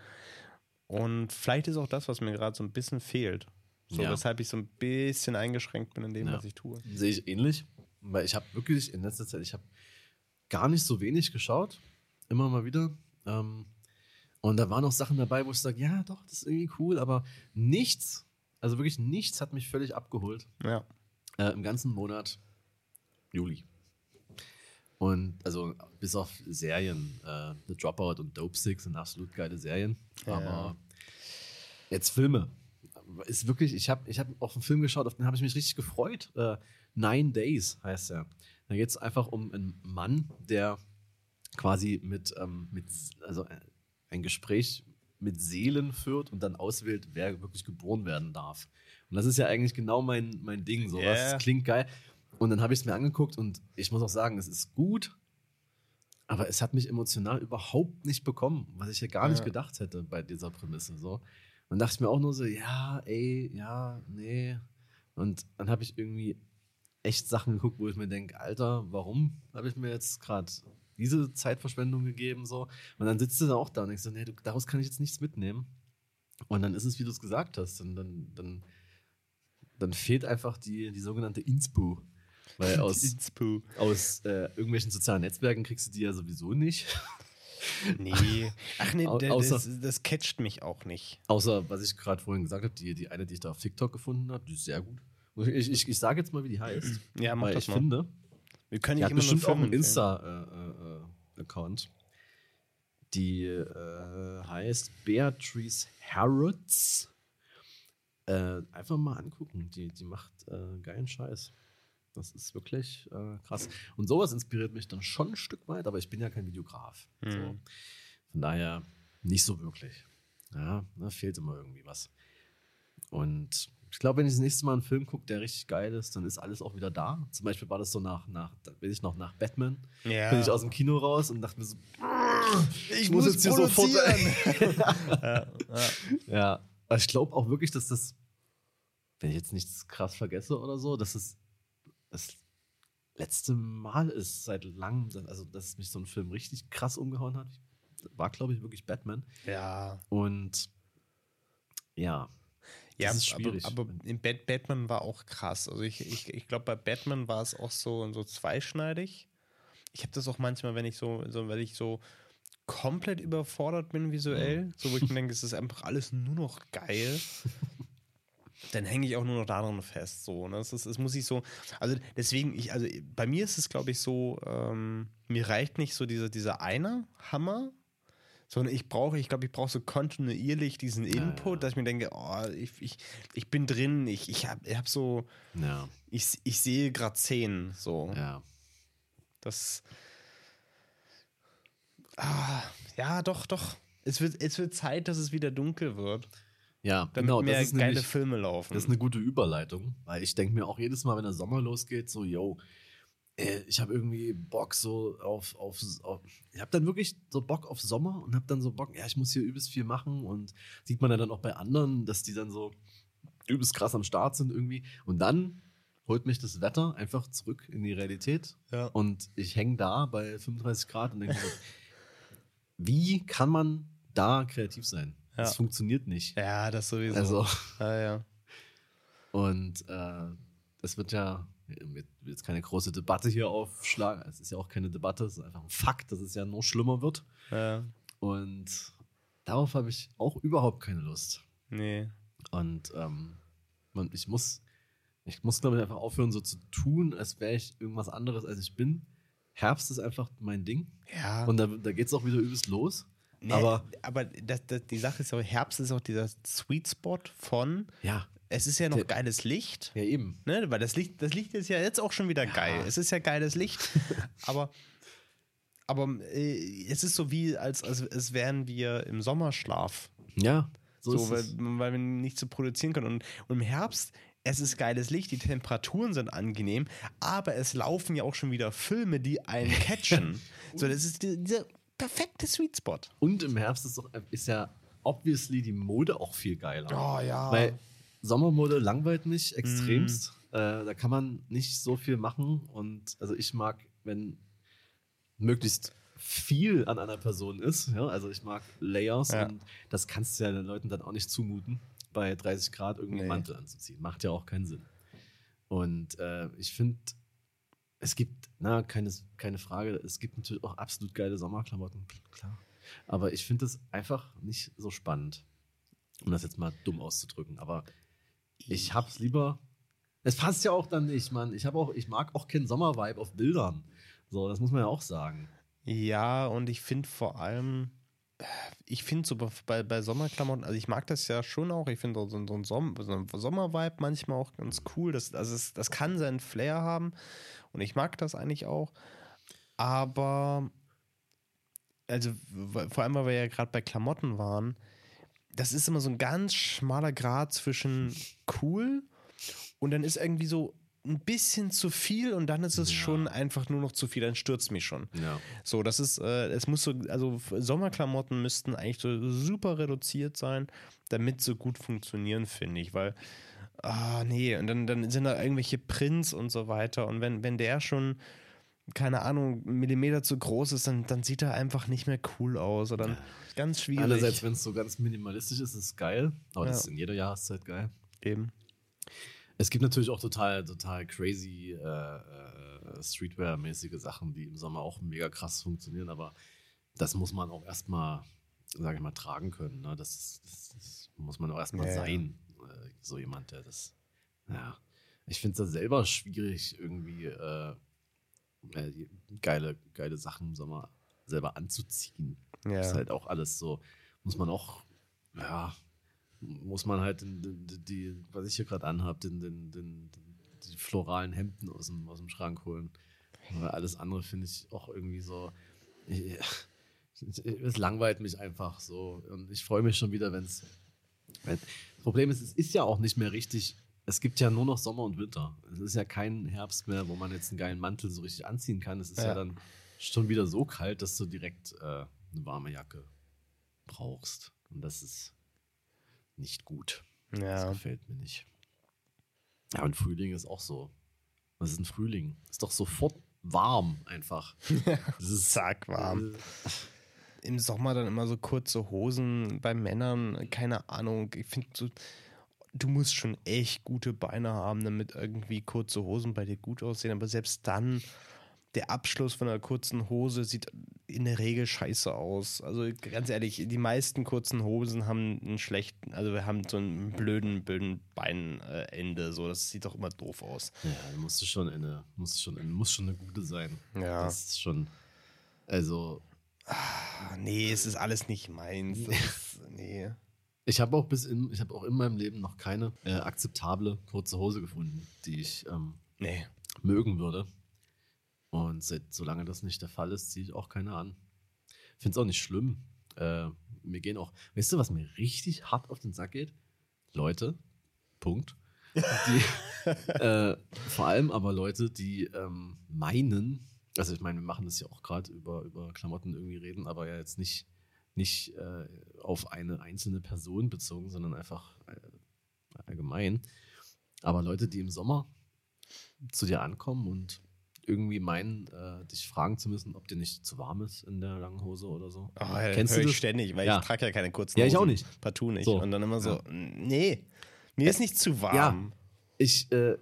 Und vielleicht ist auch das, was mir gerade so ein bisschen fehlt. So, Ja. weshalb ich so ein bisschen eingeschränkt bin in dem, Ja. was ich tue. Sehe ich ähnlich, weil ich habe wirklich in letzter Zeit, ich habe gar nicht so wenig geschaut, immer mal wieder. Ähm, und da waren auch Sachen dabei, wo ich sage, ja, doch, das ist irgendwie cool, aber nichts, also wirklich nichts hat mich völlig abgeholt Ja. äh, im ganzen Monat Juli. Und also bis auf Serien, äh, The Dropout und Dope Six sind absolut geile Serien. Ja. Aber jetzt Filme. Ist wirklich, ich habe ich hab auf einen Film geschaut, auf den habe ich mich richtig gefreut. Äh, Nine Days heißt er. Da geht es einfach um einen Mann, der quasi mit, ähm, mit also äh, ein Gespräch mit Seelen führt und dann auswählt, wer wirklich geboren werden darf. Und das ist ja eigentlich genau mein, mein Ding. So. Ja. Das klingt geil. Und dann habe ich es mir angeguckt und ich muss auch sagen, es ist gut, aber es hat mich emotional überhaupt nicht bekommen, was ich ja gar nicht Ja. gedacht hätte bei dieser Prämisse. So. Und dachte ich mir auch nur so, ja, ey, ja, nee. Und dann habe ich irgendwie echt Sachen geguckt, wo ich mir denke, Alter, warum habe ich mir jetzt gerade diese Zeitverschwendung gegeben? So? Und dann sitzt du da auch da und denkst so, nee, du, daraus kann ich jetzt nichts mitnehmen. Und dann ist es, wie du es gesagt hast, und dann, dann, dann fehlt einfach die, die sogenannte Inspo. Weil aus, Inspo. aus äh, irgendwelchen sozialen Netzwerken kriegst du die ja sowieso nicht. Nee. Ach nee, Au- außer- das, das catcht mich auch nicht. Außer, was ich gerade vorhin gesagt habe, die, die eine, die ich da auf TikTok gefunden habe, die ist sehr gut. Ich, ich, ich sage jetzt mal, wie die heißt. Ja, mach weil das ich mal. finde, Wir können die hat bestimmt auch einen. Insta-Account. die äh, heißt Beatrice Harrods. Äh, einfach mal angucken. Die, die macht äh, geilen Scheiß. Das ist wirklich äh, krass. Und sowas inspiriert mich dann schon ein Stück weit, aber ich bin ja kein Videograf. So. Mhm. Von daher nicht so wirklich. Ja, da fehlt immer irgendwie was. Und ich glaube, wenn ich das nächste Mal einen Film gucke, der richtig geil ist, dann ist alles auch wieder da. Zum Beispiel war das so nach, nach da bin ich noch nach Batman, Ja. bin ich aus dem Kino raus und dachte mir so, ich muss jetzt hier sofort- ja, ja. ja. Ich glaube auch wirklich, dass das, wenn ich jetzt nichts krass vergesse oder so, dass es das letzte Mal ist seit langem, also dass mich so ein Film richtig krass umgehauen hat. War, glaube ich, wirklich Batman. ja. Und ja, Ja, Das ist schwierig. aber, aber in Bat Batman war auch krass. Also ich, ich, ich glaube, bei Batman war es auch so, so zweischneidig. Ich habe das auch manchmal, wenn ich so, so, wenn ich so komplett überfordert bin visuell, so wo ich mir denke, es ist einfach alles nur noch geil. Dann hänge ich auch nur noch daran fest. So, ne? es, ist, es muss ich so. Also deswegen, ich, also bei mir ist es, glaube ich, so, ähm, mir reicht nicht so dieser, dieser eine Hammer, Sondern ich brauche, ich glaube, ich brauche so kontinuierlich diesen Input, ja. dass ich mir denke, oh, ich, ich, ich bin drin, ich, ich habe ich hab so, Ja, ich, ich sehe gerade Szenen, so. ja. Das. Ah, ja, doch, doch. Es wird, es wird Zeit, dass es wieder dunkel wird, Ja, damit genau, mehr das ist geile nämlich, Filme laufen. Das ist eine gute Überleitung, weil ich denke mir auch jedes Mal, wenn der Sommer losgeht, so, yo, äh, ich habe irgendwie Bock so auf, auf, auf ich habe dann wirklich so Bock auf Sommer und habe dann so Bock, ja, ich muss hier übelst viel machen und sieht man ja dann auch bei anderen, dass die dann so übelst krass am Start sind irgendwie und dann holt mich das Wetter einfach zurück in die Realität Ja. und ich hänge da bei 35 Grad und denke so, wie kann man da kreativ sein? Ja. Das funktioniert nicht. ja, das sowieso. Also, ja, ja. und äh, das wird ja ich will jetzt keine große Debatte hier aufschlagen. Es ist ja auch keine Debatte, es ist einfach ein Fakt, dass es ja noch schlimmer wird. ja. Und darauf habe ich auch überhaupt keine Lust. Nee. Und ähm, man, ich muss, ich muss, glaube ich, einfach aufhören, so zu tun, als wäre ich irgendwas anderes, als ich bin. Herbst ist einfach mein Ding. Ja. Und da, da geht es auch wieder übelst los. Nee, Aber aber das, das, die Sache ist auch, Herbst ist auch dieser Sweet Spot von, ja, es ist ja noch geiles Licht. ja eben. Ne, weil das Licht, das Licht ist ja jetzt auch schon wieder geil. Es ist ja geiles Licht, aber, aber äh, es ist so wie, als, als, als wären wir im Sommerschlaf. Ja, so, So, ist weil, es. weil wir nichts so produzieren können. Und, und im Herbst, es ist geiles Licht, die Temperaturen sind angenehm, aber es laufen ja auch schon wieder Filme, die einen catchen. so, das ist die, dieser perfekte Sweet Spot. Und im Herbst ist, doch, ist ja obviously die Mode auch viel geiler. Oh ja. Weil Sommermode langweilt mich extremst. Äh, da kann man nicht so viel machen. Und also ich mag, wenn möglichst viel an einer Person ist. Ja? Also ich mag Layers Ja. und das kannst du ja den Leuten dann auch nicht zumuten, bei 30 Grad irgendwie einen Nee. Mantel anzuziehen. Macht ja auch keinen Sinn. Und äh, ich finde, es gibt, na, keine, keine Frage, es gibt natürlich auch absolut geile Sommerklamotten, klar. Aber ich finde es einfach nicht so spannend, um das jetzt mal dumm auszudrücken. Aber ich hab's lieber. Es passt ja auch dann nicht, Mann. Ich auch, ich mag auch keinen Sommervibe auf Bildern. So, das muss man ja auch sagen. Ja, und ich finde vor allem, ich finde so bei, bei Sommerklamotten, also ich mag das ja schon auch, ich finde so, so, ein Som so Sommervibe manchmal auch ganz cool. Das, also es, das kann seinen Flair haben und ich mag das eigentlich auch. Aber, also vor allem, weil wir ja gerade bei Klamotten waren, das ist immer so ein ganz schmaler Grad zwischen cool und dann ist irgendwie so ein bisschen zu viel und dann ist es Ja. schon einfach nur noch zu viel, dann stürzt mich schon. Ja. So, das ist, äh, es muss so, also Sommerklamotten müssten eigentlich so super reduziert sein, damit sie gut funktionieren, finde ich, weil, ah, nee, und dann, dann sind da irgendwelche Prints und so weiter und wenn, wenn der schon, keine Ahnung, Millimeter zu groß ist, dann, dann sieht er einfach nicht mehr cool aus oder dann ganz schwierig. Einerseits, wenn es so ganz minimalistisch ist, ist es geil. Aber das Ja. ist in jeder Jahreszeit geil. eben. Es gibt natürlich auch total, total crazy äh, äh, Streetwear-mäßige Sachen, die im Sommer auch mega krass funktionieren, aber das muss man auch erstmal, sage ich mal, tragen können. Ne? Das, ist- das, das muss man auch erstmal Ja, ja. sein. Äh, so jemand, der das, ja. Ich finde es da selber schwierig, irgendwie äh, äh, geile, geile Sachen im Sommer selber anzuziehen. Ja. Ist halt auch alles so, muss man auch, ja, muss man halt die, die, was ich hier gerade anhabe, den, den, den, die floralen Hemden aus dem, aus dem Schrank holen. Aber alles andere finde ich auch irgendwie so, ich, es langweilt mich einfach so. Und ich freue mich schon wieder, wenn es. Das Problem ist, es ist ja auch nicht mehr richtig. Es gibt ja nur noch Sommer und Winter. Es ist ja kein Herbst mehr, wo man jetzt einen geilen Mantel so richtig anziehen kann. Es ist ja, Ja. dann schon wieder so kalt, dass du direkt äh, eine warme Jacke brauchst. Und das ist nicht gut. Das Ja. gefällt mir nicht. Ja, und Frühling ist auch so. Was ist ein Frühling? Ist doch sofort warm einfach. Das ist Zack, warm. Im Sommer dann immer so kurze Hosen bei Männern, keine Ahnung. Ich finde so, du musst schon echt gute Beine haben, damit irgendwie kurze Hosen bei dir gut aussehen. Aber selbst dann, der Abschluss von einer kurzen Hose sieht in der Regel scheiße aus. Also ganz ehrlich, die meisten kurzen Hosen haben einen schlechten, also wir haben so einen blöden, blöden Beinende. So, das sieht doch immer doof aus. Ja, da musst du schon eine, musst schon, eine- muss schon eine gute sein. Ja. Das ist schon, also, Ah, nee, es ist alles nicht meins. Ist, nee. Ich habe auch bis in, ich habe auch in meinem Leben noch keine äh, akzeptable kurze Hose gefunden, die ich ähm, Nee. mögen würde. Und seit, solange das nicht der Fall ist, ziehe ich auch keine an. Finde es auch nicht schlimm. Äh, mir gehen auch, weißt du, was mir richtig hart auf den Sack geht? Leute, Punkt. Die, äh, vor allem aber Leute, die ähm, meinen, also ich meine, wir machen das ja auch gerade über, über Klamotten irgendwie reden, aber ja jetzt nicht, nicht äh, auf eine einzelne Person bezogen, sondern einfach äh, allgemein. Aber Leute, die im Sommer zu dir ankommen und irgendwie meinen, äh, dich fragen zu müssen, ob dir nicht zu warm ist in der langen Hose oder so. Oh, ja, Kennst du das? ständig, weil Ja. ich trage ja keine kurzen Ja, ich auch Hosen. nicht. Partout nicht. So. Und dann immer so, Ja. nee, mir ist nicht zu warm. Ich, äh,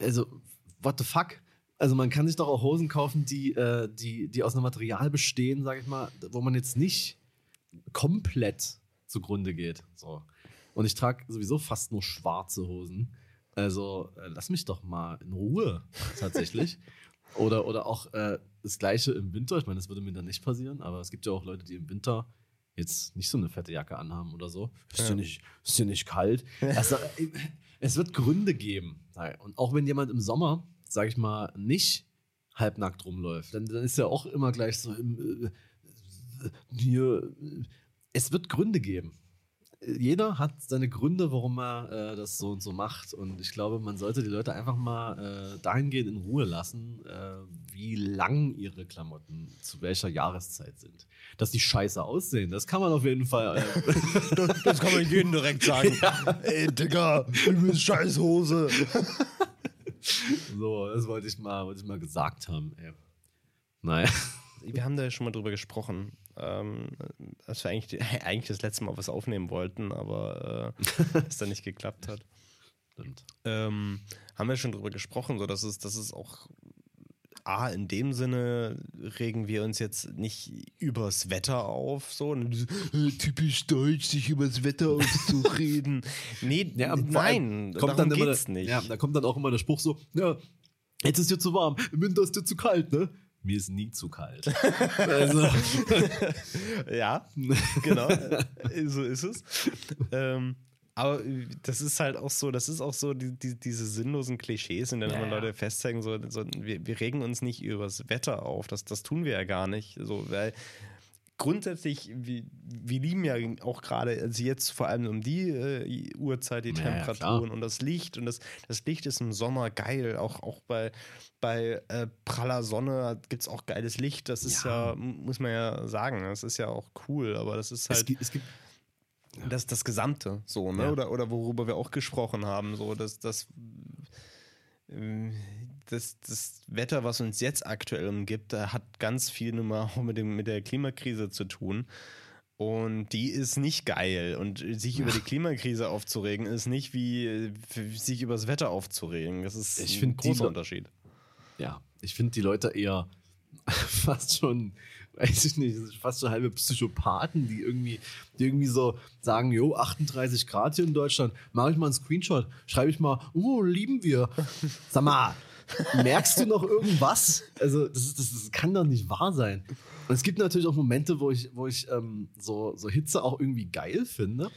also, what the fuck? Also man kann sich doch auch Hosen kaufen, die, äh, die, die aus einem Material bestehen, sag ich mal, wo man jetzt nicht komplett zugrunde geht. So. Und ich trage sowieso fast nur schwarze Hosen. Also äh, lass mich doch mal in Ruhe, tatsächlich. oder, oder auch äh, das gleiche im Winter. Ich meine, das würde mir dann nicht passieren, aber es gibt ja auch Leute, die im Winter jetzt nicht so eine fette Jacke anhaben oder so. Ist ja, Ja. nicht, ist ja nicht kalt. Also, äh, es wird Gründe geben. Und auch wenn jemand im Sommer, sag ich mal, nicht halbnackt rumläuft, dann, dann ist er auch immer gleich so im, äh, hier, es wird Gründe geben. Jeder hat seine Gründe, warum er äh, das so und so macht. Und ich glaube, man sollte die Leute einfach mal äh, dahingehend in Ruhe lassen, äh, wie lang ihre Klamotten zu welcher Jahreszeit sind. Dass die scheiße aussehen, das kann man auf jeden Fall. Äh, Das, das kann man jedem direkt sagen. Ey, Digga, du bist Scheißhose. so, das wollte ich mal, wollte ich mal gesagt haben. Ey. Naja. Wir haben da ja schon mal drüber gesprochen, ähm, dass wir eigentlich, eigentlich das letzte Mal was aufnehmen wollten, aber äh, es dann nicht geklappt hat. Stimmt. Ähm, haben wir schon drüber gesprochen, so dass es, dass es auch A, in dem Sinne regen wir uns jetzt nicht übers Wetter auf, so, äh, typisch deutsch, sich übers Wetter aufzureden. nee, Ja, nein, allem darum dann immer geht's der, nicht. Ja, da kommt dann auch immer der Spruch so: Ja, jetzt ist dir zu warm, im Winter ist dir zu kalt, ne? Mir ist nie zu kalt. also, Ja, genau. äh, so ist es. Ähm, aber äh, das ist halt auch so, das ist auch so die, die, diese sinnlosen Klischees, in denen Ja. Leute festzeigen, so, so, wir, wir regen uns nicht übers Wetter auf. Das, das tun wir ja gar nicht. So, weil grundsätzlich, wir, wir lieben ja auch gerade, also jetzt vor allem um die äh, Uhrzeit, die Temperaturen klar. und das Licht. Und das, das Licht ist im Sommer geil. Auch, auch bei, bei äh, praller Sonne gibt es auch geiles Licht. Das ist ja. Ja. muss man ja sagen, das ist ja auch cool, aber das ist es, halt gibt, es gibt das, das Gesamte, so, ne? Ja. Oder, oder worüber wir auch gesprochen haben, so, dass das, das, das Wetter, was uns jetzt aktuell umgibt, hat ganz viel nun mal auch mit, dem, mit der Klimakrise zu tun. Und die ist nicht geil. Und sich über die Klimakrise aufzuregen, ist nicht wie äh, sich über das Wetter aufzuregen. Das ist Ich ein großer Unterschied. ja, ich finde die Leute eher fast schon, weiß ich nicht, fast schon halbe Psychopathen, die irgendwie, die irgendwie so sagen, jo, 38 Grad hier in Deutschland, mache ich mal einen Screenshot, schreibe ich mal, oh, lieben wir. Sag mal, merkst du noch irgendwas? Also, das, ist, das, das kann doch nicht wahr sein. Und es gibt natürlich auch Momente, wo ich, wo ich ähm, so, so Hitze auch irgendwie geil finde.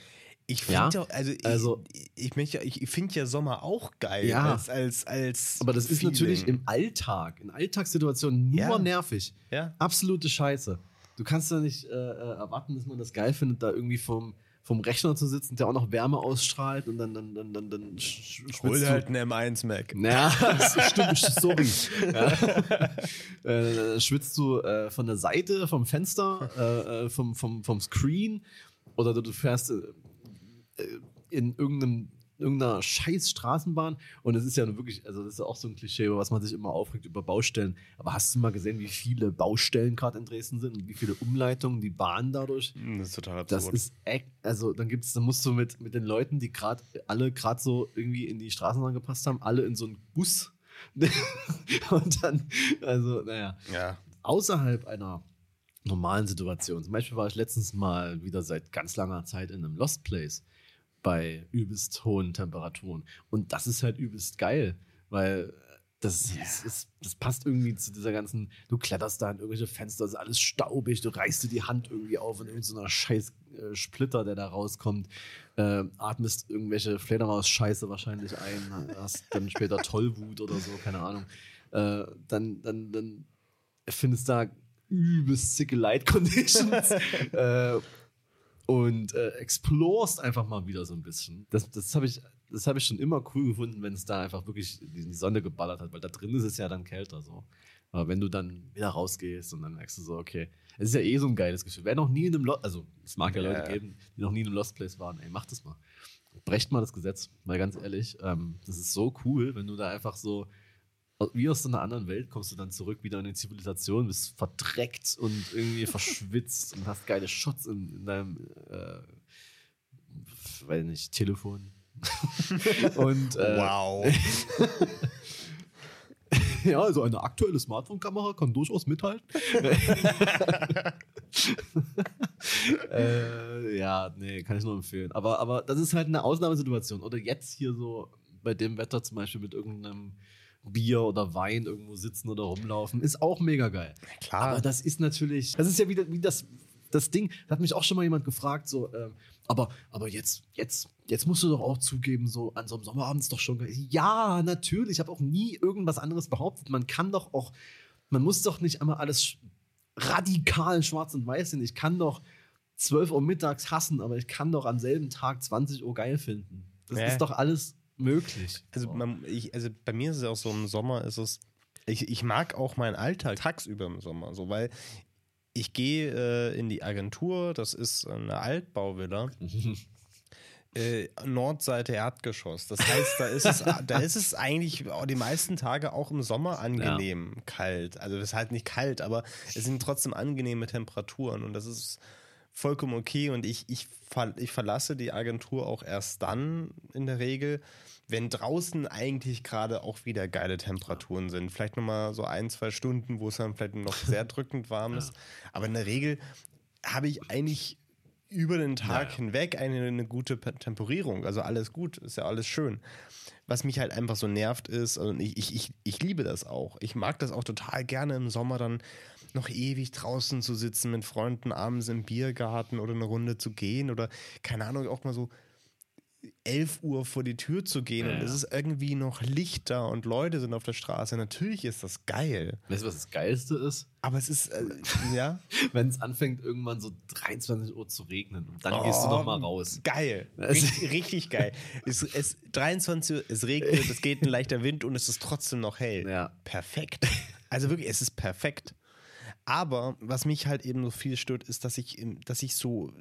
Ich Ja, finde ja, also, ich, also- ich, ich, ich finde ja Sommer auch geil Ja. als, als, als Aber das ist Feeling. natürlich im Alltag, in Alltagssituationen nur Ja. nervig. Ja. Absolute Scheiße. Du kannst ja nicht äh, äh, erwarten, dass man das geil findet, da irgendwie vom, vom Rechner zu sitzen, der auch noch Wärme ausstrahlt und dann, dann, dann, dann, dann Hol dir halt einen M1 Mac. Ja, das stimmt, sorry. Ja. äh, dann schwitzt du äh, von der Seite, vom Fenster, äh, äh, vom, vom, vom Screen oder du, fährst äh, äh, in irgendeinem, irgendeiner scheiß Straßenbahn und es ist ja wirklich, also das ist ja auch so ein Klischee, was man sich immer aufregt über Baustellen. Aber hast du mal gesehen, wie viele Baustellen gerade in Dresden sind und wie viele Umleitungen die Bahn dadurch Das ist total das absurd. ist echt, also dann gibt's, dann musst du mit, mit den Leuten, die gerade alle gerade so irgendwie in die Straßenbahn gepasst haben, alle in so einen Bus. und dann, also, naja, ja. außerhalb einer normalen Situation. Zum Beispiel war ich letztens mal wieder seit ganz langer Zeit in einem Lost Place bei übelst hohen Temperaturen. Und das ist halt übelst geil, weil Das, Ja. ist, ist, das passt irgendwie zu dieser ganzen, du kletterst da in irgendwelche Fenster, ist alles staubig, du reißt dir die Hand irgendwie auf in irgendeiner scheiß äh, Splitter, der da rauskommt, äh, atmest irgendwelche Fledermaus-Scheiße wahrscheinlich ein, hast dann später Tollwut oder so, keine Ahnung. Äh, dann, dann, dann findest da übelst sicke Light Conditions äh, und äh, explorst einfach mal wieder so ein bisschen. Das, das habe ich, das hab ich schon immer cool gefunden, wenn es da einfach wirklich in die Sonne geballert hat, weil da drin ist es ja dann kälter so. Aber wenn du dann wieder rausgehst und dann merkst du so, okay, es ist ja eh so ein geiles Gefühl. Wer noch nie in einem Lost, also es mag ja. Leute geben, die noch nie in einem Lost Place waren, ey, macht das mal. Brecht mal das Gesetz, mal ganz ehrlich. Ähm, das ist so cool, wenn du da einfach so, wie aus einer anderen Welt kommst du dann zurück wieder in die Zivilisation, bist verdreckt und irgendwie verschwitzt und hast geile Shots in, in deinem, äh, weiß nicht, Telefon. und äh, wow. ja, also eine aktuelle Smartphone-Kamera kann durchaus mithalten. äh, ja, nee, kann ich nur empfehlen. Aber, aber das ist halt eine Ausnahmesituation. Oder jetzt hier so bei dem Wetter zum Beispiel mit irgendeinem Bier oder Wein irgendwo sitzen oder rumlaufen, ist auch mega geil. Klar. Aber das ist natürlich, das ist ja wieder wie das, das Ding, da hat mich auch schon mal jemand gefragt, so, ähm, aber, aber jetzt, jetzt, jetzt musst du doch auch zugeben, so an so einem Sommerabend ist doch schon geil. Ja, natürlich, ich habe auch nie irgendwas anderes behauptet. Man kann doch auch, man muss doch nicht einmal alles radikal schwarz und weiß sehen. Ich kann doch 12 Uhr mittags hassen, aber ich kann doch am selben Tag 20 Uhr geil finden. Das Ja. ist doch alles möglich. Also, So. man, ich, also bei mir ist es auch so im Sommer ist es, ich, ich mag auch meinen Alltag tagsüber im Sommer, so weil ich gehe äh, in die Agentur, das ist eine Altbauvilla, äh, Nordseite Erdgeschoss. Das heißt, da ist es, da ist es eigentlich auch die meisten Tage auch im Sommer angenehm kalt. Also es ist halt nicht kalt, aber es sind trotzdem angenehme Temperaturen und das ist vollkommen okay. Und ich, ich, ich verlasse die Agentur auch erst dann in der Regel, wenn draußen eigentlich gerade auch wieder geile Temperaturen sind. Vielleicht nochmal so ein, zwei Stunden, wo es dann vielleicht noch sehr drückend warm ist. Aber in der Regel habe ich eigentlich über den Tag Ja, hinweg eine, eine gute Pe- Temperierung. Also alles gut, ist ja alles schön. Was mich halt einfach so nervt ist, und ich, ich, ich, ich liebe das auch. Ich mag das auch total gerne im Sommer dann noch ewig draußen zu sitzen mit Freunden abends im Biergarten oder eine Runde zu gehen oder keine Ahnung, auch mal so 11 Uhr vor die Tür zu gehen Ja, und es ist irgendwie noch Licht da und Leute sind auf der Straße. Natürlich ist das geil. Weißt du, was das Geilste ist? Aber es ist, äh, ja. Wenn es anfängt, irgendwann so 23 Uhr zu regnen und dann gehst du Oh, noch mal raus. Geil. Das- Richtig, richtig geil. Es, es, 23 Uhr, es regnet, es geht ein leichter Wind und es ist trotzdem noch hell. Ja. Perfekt. Also wirklich, es ist perfekt. Aber was mich halt eben so viel stört, ist, dass ich, dass ich so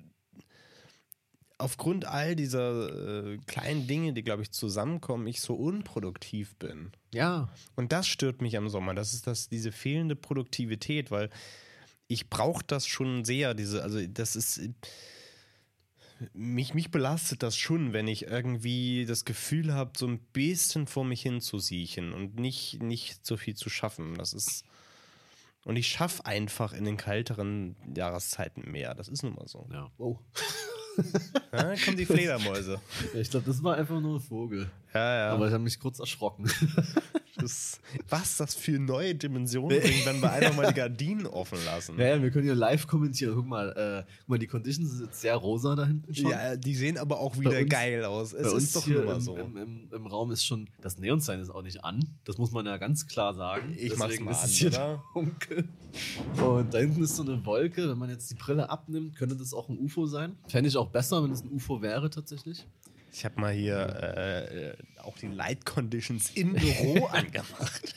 aufgrund all dieser äh, kleinen Dinge, die, glaube ich, zusammenkommen, ich so unproduktiv bin. Ja. Und das stört mich am Sommer. Das ist das, diese fehlende Produktivität, weil ich brauche das schon sehr, diese, also das ist. Mich, mich belastet das schon, wenn ich irgendwie das Gefühl habe, so ein bisschen vor mich hin zu siechen und nicht, nicht so viel zu schaffen. Das ist. Und ich schaffe einfach in den kalteren Jahreszeiten mehr. Das ist nun mal so. Ja. Oh. Dann kommen die Fledermäuse. Ich glaube, das war einfach nur ein Vogel. Ja, ja. Aber ich habe mich kurz erschrocken. Das, was das für neue Dimensionen bringt, wenn wir einfach mal die Gardinen offen lassen. ja, ja, wir können hier live kommentieren. Guck mal, äh, guck mal, die Conditions sind jetzt sehr rosa da hinten schon. Ja, die sehen aber auch wieder uns- geil aus. Es Bei uns ist doch hier immer im, so. im, im, im Raum ist schon, das Neonsign ist auch nicht an. Das muss man ja ganz klar sagen. Ich mach's Deswegen mal ist an, es hier oder? dunkel. Und da hinten ist so eine Wolke. Wenn man jetzt die Brille abnimmt, könnte das auch ein UFO sein. Fände ich auch besser, wenn es ein UFO wäre tatsächlich. Ich habe mal hier äh, auch die Light Conditions im Büro angemacht.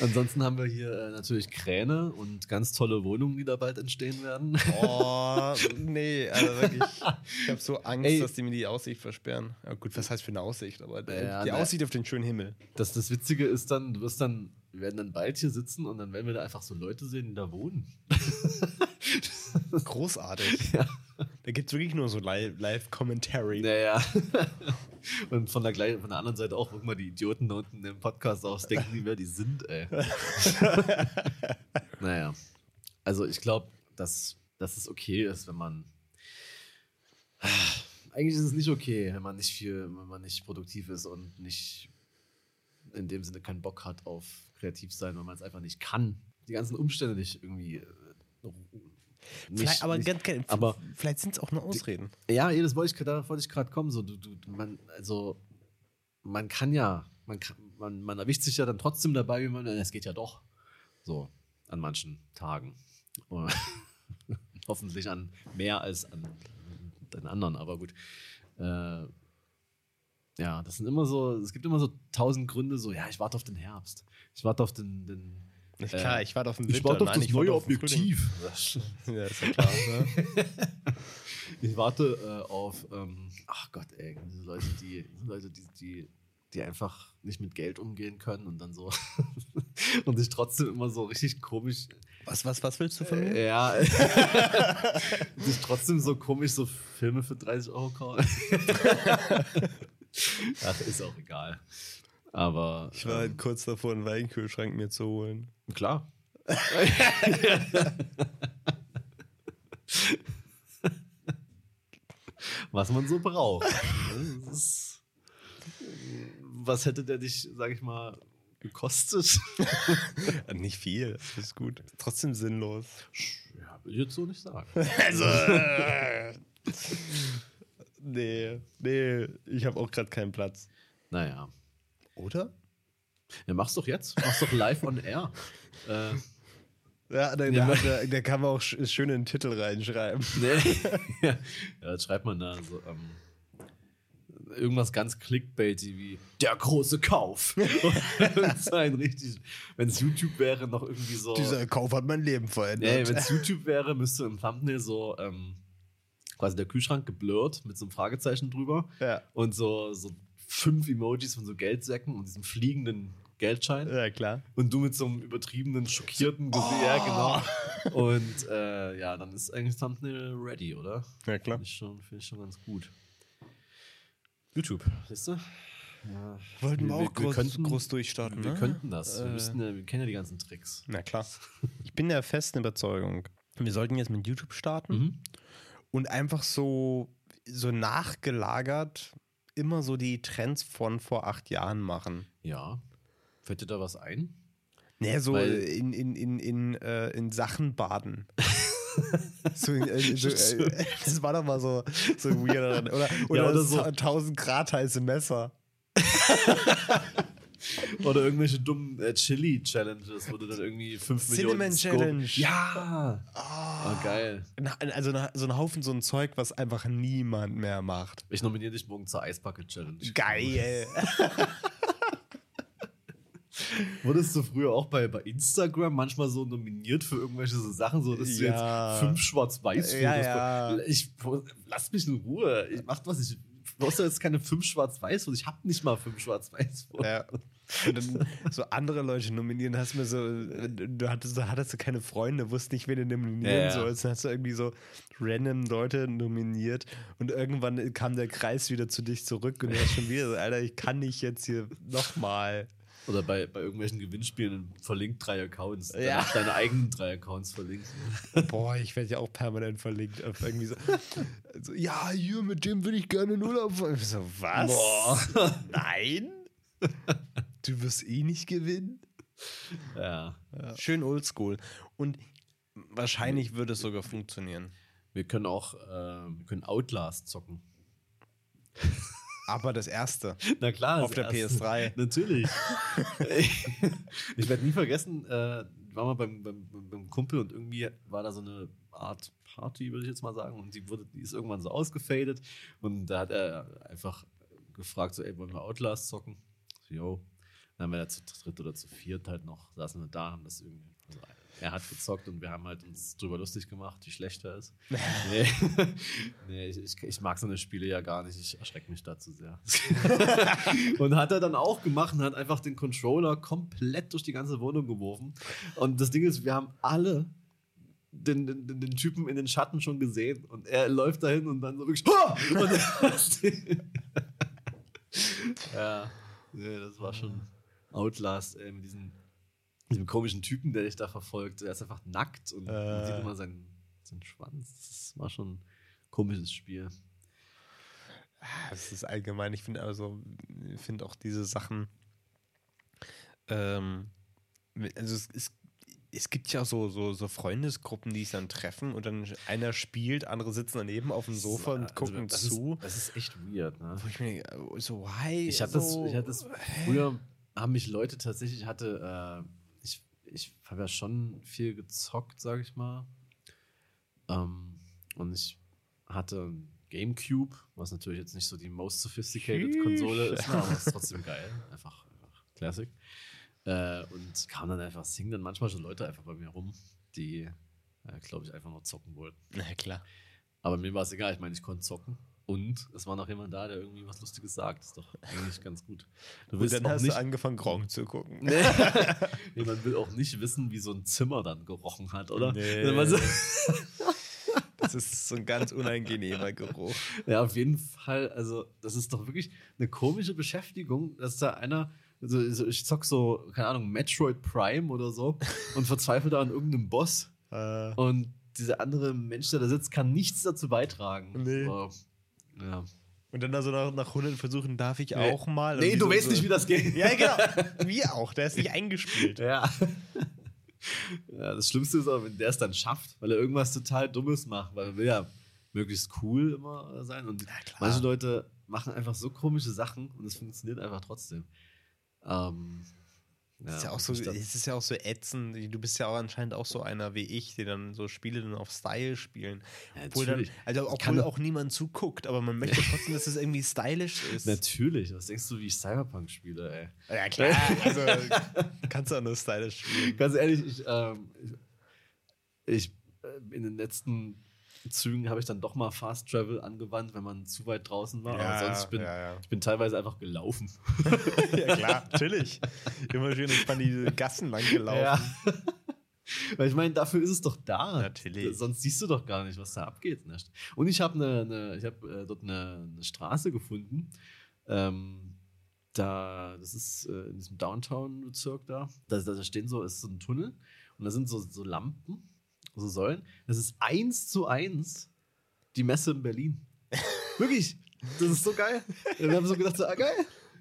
Ansonsten haben wir hier äh, natürlich Kräne und ganz tolle Wohnungen, die da bald entstehen werden. Oh, nee, also wirklich. Ich habe so Angst, Ey. dass die mir die Aussicht versperren. Ja, gut, was heißt für eine Aussicht? Aber Ja, die ne. Aussicht auf den schönen Himmel. Das, das Witzige ist dann, du wirst dann, wir werden dann bald hier sitzen und dann werden wir da einfach so Leute sehen, die da wohnen. Großartig. Da gibt es wirklich nur so Li- Live-Commentary. Naja. Und von der, von der anderen Seite auch, guck mal, die Idioten da unten im Podcast aus, denken nie, wer die sind, ey. naja. Also ich glaube, dass, dass es okay ist, wenn man. Eigentlich ist es nicht okay, wenn man nicht viel, wenn man nicht produktiv ist und nicht in dem Sinne keinen Bock hat auf kreativ sein, weil man es einfach nicht kann. Die ganzen Umstände nicht irgendwie. Vielleicht, aber aber vielleicht sind es auch nur Ausreden. ja, das wollte ich, da wollte ich gerade kommen. So, du, du, man, also, man kann ja, man, kann, man, man erwischt sich ja dann trotzdem dabei, wie man, es geht ja doch. So, an manchen Tagen. Hoffentlich an mehr als an den anderen, aber gut. Äh, ja, das sind immer so, es gibt immer so tausend Gründe, so, ja, ich warte auf den Herbst. Ich warte auf den, den Ist klar, ich warte auf den ich Winter. warte auf Nein, das ich warte neue auf. Objektiv. Ja, ist ja klar. Ne? Ich warte äh, auf, ähm, ach Gott, ey, diese Leute, die, diese Leute, die, die, die einfach nicht mit Geld umgehen können und dann so und sich trotzdem immer so richtig komisch, Was, was, was willst du von mir? äh, ja, sich trotzdem so komisch so Filme für 30 Euro kaufen. ach, ist auch egal. Aber Ich war halt kurz davor, einen Weinkühlschrank mir zu holen. Klar. Was man so braucht. Ist, was hätte der dich, sag ich mal, gekostet? Nicht viel, das ist gut. Trotzdem sinnlos. Ja, will ich jetzt so nicht sagen. Also. äh, nee, nee, ich habe auch gerade keinen Platz. Naja. Oder? Ja, mach's doch jetzt. Mach's doch live on air. Äh, Ja, da, Ja. Da, da kann man auch sch schön in den Titel reinschreiben. nee. ja, das schreibt man da so. Ähm, irgendwas ganz clickbaity wie der große Kauf. Und so ein richtig, wenn es YouTube wäre, noch irgendwie so. Dieser Kauf hat mein Leben Nee, verändert. wenn es YouTube wäre, müsste im Thumbnail so ähm, quasi der Kühlschrank geblurrt mit so einem Fragezeichen drüber Ja. und so, so fünf Emojis von so Geldsäcken und diesem fliegenden Geldschein. ja, klar. Und du mit so einem übertriebenen, schockierten Gesicht. Oh. Ja, genau. Und äh, ja, dann ist eigentlich Thumbnail ready, oder? Ja, klar. Finde ich, schon- finde ich schon ganz gut. YouTube, siehst du? Ja, Wollten wir, auch groß, könnten, groß durchstarten. Wir ne? könnten das. Wir, Äh, müssten ja, wir kennen ja die ganzen Tricks. Na klar. Ich bin der festen Überzeugung, wir sollten jetzt mit YouTube starten Mhm. und einfach so, so nachgelagert immer so die Trends von vor acht Jahren machen. Ja. Fällt dir da was ein? Nee, so Weil- in, in, in, in, äh, in Sachen baden. so, äh, so, äh, das war doch mal so, so weird. Oder, oder, oder so so. 1000 Grad heiße Messer. Oder irgendwelche dummen äh, Chili-Challenges, wo du dann irgendwie 5 Cinnamon Millionen Scope- Challenge. Ja. Ah. Oh, geil. Also so ein Haufen so ein Zeug, was einfach niemand mehr macht. Ich nominiere dich morgen zur Eisbucket-Challenge. Geil. Wurdest du früher auch bei, bei Instagram manchmal so nominiert für irgendwelche so Sachen, so dass du Ja. jetzt fünf Schwarz-Weiß-Fotos Ja, ja. Ich lass mich in Ruhe. Ich mach was ich. Du brauchst ja jetzt keine fünf Schwarz-Weiß-Fotos. Ich hab nicht mal fünf Schwarz-Weiß-Fotos. Ja. Und dann so andere Leute nominieren, hast mir so, du hattest, du hattest so keine Freunde, wusst nicht, wen du nominieren ja. sollst. Dann hast du irgendwie so random Leute nominiert und irgendwann kam der Kreis wieder zu dich zurück und du hast schon wieder so, Alter, ich kann nicht jetzt hier nochmal. Oder bei, bei irgendwelchen Gewinnspielen verlinkt drei Accounts. Ja. Ja. Deine eigenen drei Accounts verlinkt. Boah, ich werde ja auch permanent verlinkt auf irgendwie so, so ja, hier, mit dem würde ich gerne in Urlaub fahren. Ich So, was? Boah. Nein? Du wirst eh nicht gewinnen? Ja. Schön oldschool. Und wahrscheinlich würde es sogar funktionieren. Wir können auch äh, wir können Outlast zocken. Aber das erste. Na klar. Auf der erste. PS3. Natürlich. ich werde nie vergessen, äh, war mal beim, beim, beim Kumpel und irgendwie war da so eine Art Party, würde ich jetzt mal sagen. Und die, wurde, die ist irgendwann so ausgefadet. Und da hat er einfach gefragt, so, ey, wollen wir Outlast zocken? So, yo. Dann haben wir da zu dritt oder zu viert halt noch, saßen wir da, haben das irgendwie. Also er hat gezockt und wir haben halt uns drüber lustig gemacht, wie schlecht er ist. nee, nee ich, ich, ich mag so eine Spiele ja gar nicht, ich erschrecke mich da zu sehr. und hat er dann auch gemacht und hat einfach den Controller komplett durch die ganze Wohnung geworfen. Und das Ding ist, wir haben alle den, den, den- Typen in den Schatten schon gesehen und er läuft dahin und dann so wirklich. Ja, nee, das war schon Outlast, ey, mit diesem, diesem komischen Typen, der dich da verfolgt. Er ist einfach nackt und man Äh. sieht immer seinen, seinen Schwanz. Das war schon ein komisches Spiel. Das ist allgemein, ich finde also, ich finde auch diese Sachen, Ähm, also es, es, es gibt ja so, so, so Freundesgruppen, die sich dann treffen und dann einer spielt, andere sitzen daneben auf dem Sofa und Also, gucken das zu. Ist, das ist echt weird, ne? Wo ich mir so, why? Ich hatte so, das, ich hatte das früher haben mich Leute tatsächlich, ich hatte, äh, ich, habe ja schon viel gezockt, sage ich mal. Ähm, und ich hatte ein Gamecube, was natürlich jetzt nicht so die most sophisticated Sheesh. Konsole ist, ne, aber es ist trotzdem geil. Einfach, einfach Classic. Äh, und kam dann einfach, es hingen dann manchmal schon Leute einfach bei mir rum, die, äh, glaube ich, einfach nur zocken wollten. Na klar. Aber mir war es egal, ich meine, ich konnte zocken. Und es war noch jemand da, der irgendwie was Lustiges sagt. Ist doch eigentlich ganz gut. Du Und willst dann auch hast nicht, du angefangen, Gronk zu gucken. nee, man will auch nicht wissen, wie so ein Zimmer dann gerochen hat, oder? Nee. Man so- Das ist so ein ganz unangenehmer Geruch. Ja, auf jeden Fall. Also, das ist doch wirklich eine komische Beschäftigung, dass da einer, also so- ich zock so, keine Ahnung, Metroid Prime oder so und verzweifle da an irgendeinem Boss. Äh, Und dieser andere Mensch, der da sitzt, kann nichts dazu beitragen. Nee. Aber, ja. und dann da so nach, nach 100 Versuchen darf ich auch mal. Nee, Und du so- weißt so- nicht, wie das geht. Ja, genau. Wir auch. Der ist nicht eingespielt. Ja. ja. Das Schlimmste ist aber, wenn der es dann schafft, weil er irgendwas total Dummes macht, weil er will ja möglichst cool immer sein. Und manche Leute machen einfach so komische Sachen und es funktioniert einfach trotzdem. Ähm, Das ist ja auch so, es ist ja auch so ätzend. Du bist ja auch anscheinend auch so einer wie ich, die dann so Spiele dann auf Style spielen. Ja, Obwohl dann, also obwohl auch niemand zuguckt, aber man möchte trotzdem, dass es irgendwie stylisch ist. Natürlich. Was denkst du, wie ich Cyberpunk spiele, ey? Ja, klar. Also kannst du auch nur stylisch spielen. Ganz ehrlich, ich, ähm, ich, ich äh, in den letzten Zügen habe ich dann doch mal Fast Travel angewandt, wenn man zu weit draußen war. aber sonst ich bin ja, ja. ich bin teilweise einfach gelaufen. ja, klar, natürlich. Immer schön entspannt diese Gassen lang gelaufen. Weil ich meine, dafür ist es doch da. Natürlich. Sonst siehst du doch gar nicht, was da abgeht. Nicht? Und ich habe eine, eine, ich hab, äh, dort eine, eine Straße gefunden. Ähm, da, das ist äh, in diesem Downtown-Bezirk da. Da, da stehen so, ist so ein Tunnel und da sind so, so Lampen, so Säulen. Das ist eins zu eins die Messe in Berlin. Wirklich. Das ist so geil. Wir haben so gedacht, so, ah, geil.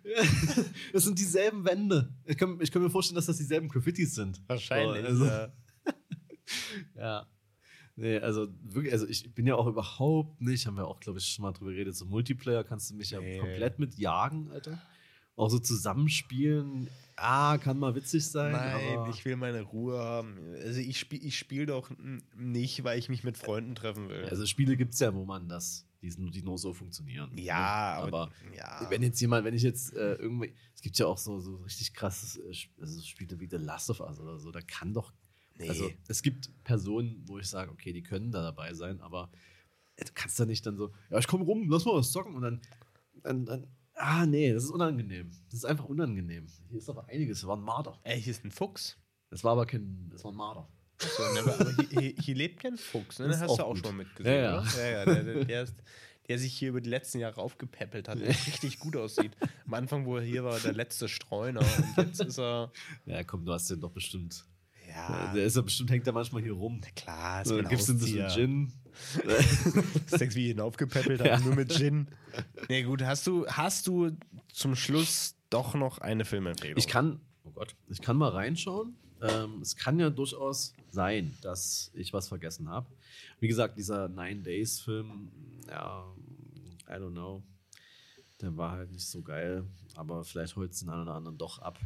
Das sind dieselben Wände. Ich kann, ich kann mir vorstellen, dass das dieselben Graffitis sind. Wahrscheinlich. So, also, ja. ja. Nee, also wirklich, also ich bin ja auch überhaupt nicht, haben wir auch, glaube ich, schon mal drüber geredet, so Multiplayer kannst du mich ja Nee. komplett mit jagen, Alter. Auch so zusammenspielen, ah, kann mal witzig sein. Nein, aber ich will meine Ruhe haben. Also ich spiele ich spiel doch nicht, weil ich mich mit Freunden treffen will. also Spiele gibt es ja, wo man das, die, die nur so funktionieren. ja, ne? aber, ja. wenn jetzt jemand, wenn ich jetzt äh, irgendwie, es gibt ja auch so, so richtig krasses äh, also so Spiele wie The Last of Us oder so, da kann doch, Nee. also es gibt Personen, wo ich sage, okay, die können da dabei sein, aber du kannst da nicht dann so, ja, ich komme rum, lass mal was zocken und dann, dann, dann, ah, nee, das ist unangenehm. Das ist einfach unangenehm. Hier ist aber einiges, das war ein Marder. Ey, hier ist ein Fuchs. Das war aber kein, das war ein Marder. So, ne, aber hier, hier, hier lebt kein Fuchs, ne? Das hast du auch auch gut. schon mal mitgesehen, Ja, ja. Ja, ja, der, der, der, ist, der sich hier über die letzten Jahre aufgepäppelt hat und richtig gut aussieht. Am Anfang, wo er hier war, der letzte Streuner und jetzt ist er. Ja, komm, du hast den doch bestimmt. Ja, Der ist ja bestimmt, hängt da manchmal hier rum. klar, ist So, mein gibst du ein bisschen Gin. Das denkst wie ich ihn aufgepäppelt habe, Ja. nur mit Gin. Nee, gut, hast du, hast du zum Schluss doch noch eine Filmempfehlung? Ich kann, oh Gott, ich kann mal reinschauen. Ähm, es kann ja durchaus sein, dass ich was vergessen habe. Wie gesagt, dieser Nine Days Film, ja, I don't know, der war halt nicht so geil, aber vielleicht holt es den einen oder anderen doch ab.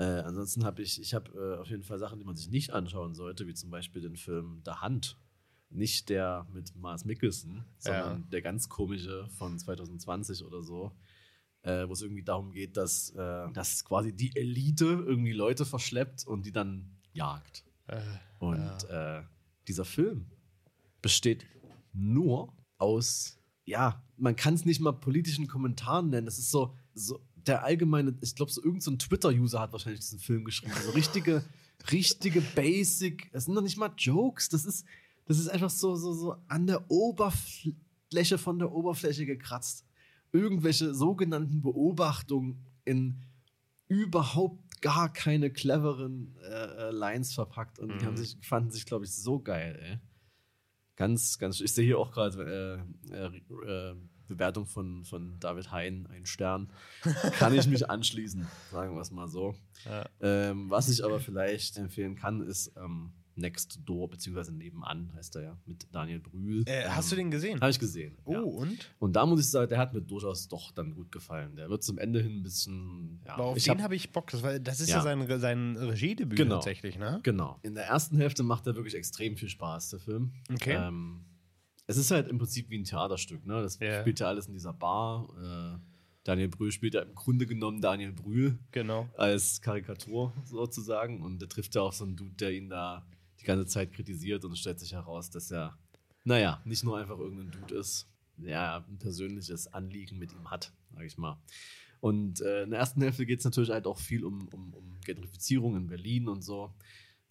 Äh, ansonsten habe ich, ich habe äh, auf jeden Fall Sachen, die man sich nicht anschauen sollte, wie zum Beispiel den Film The Hand. Nicht der mit Mars Mickelson, sondern Ja. der ganz komische von 2020 oder so, äh, wo es irgendwie darum geht, dass, äh, dass quasi die Elite irgendwie Leute verschleppt und die dann jagt. Äh, Und äh, dieser Film besteht nur aus, ja, man kann es nicht mal politischen Kommentaren nennen. Das ist so, so der allgemeine, ich glaube, so irgendein so Twitter-User hat wahrscheinlich diesen Film geschrieben. So richtige, richtige Basic, das sind doch nicht mal Jokes, das ist, das ist einfach so, so, so an der Oberfläche von der Oberfläche gekratzt. Irgendwelche sogenannten Beobachtungen in überhaupt gar keine cleveren äh, äh, Lines verpackt und die haben sich, fanden sich, glaube ich, so geil, ey. Ganz, ganz, ich sehe hier auch gerade äh, äh, äh, Bewertung von, von David Hein, ein Stern, kann ich mich anschließen, sagen wir es mal so. Ja. Ähm, was ich aber vielleicht empfehlen kann, ist ähm, Next Door, beziehungsweise Nebenan heißt er ja, mit Daniel Brühl. Äh, hast du den gesehen? Habe ich gesehen. Oh, ja. und? Und da muss ich sagen, der hat mir durchaus doch dann gut gefallen. Der wird zum Ende hin ein bisschen. Ja, Aber auf ich den hab- habe ich Bock. Das, war, das ist ja, Ja. sein, sein Regiedebüt Genau. tatsächlich, ne? Genau. In der ersten Hälfte macht er wirklich extrem viel Spaß, der Film. Okay. Ähm, es ist halt im Prinzip wie ein Theaterstück. Ne? Das Ja. spielt ja alles in dieser Bar. Äh, Daniel Brühl spielt ja im Grunde genommen Daniel Brühl Genau. als Karikatur sozusagen. Und der trifft ja auch so einen Dude, der ihn da die ganze Zeit kritisiert und es stellt sich heraus, dass er, naja, nicht nur einfach irgendein Dude ist, der ein persönliches Anliegen mit ihm hat, sage ich mal. Und äh, in der ersten Hälfte geht es natürlich halt auch viel um, um, um Gentrifizierung in Berlin und so.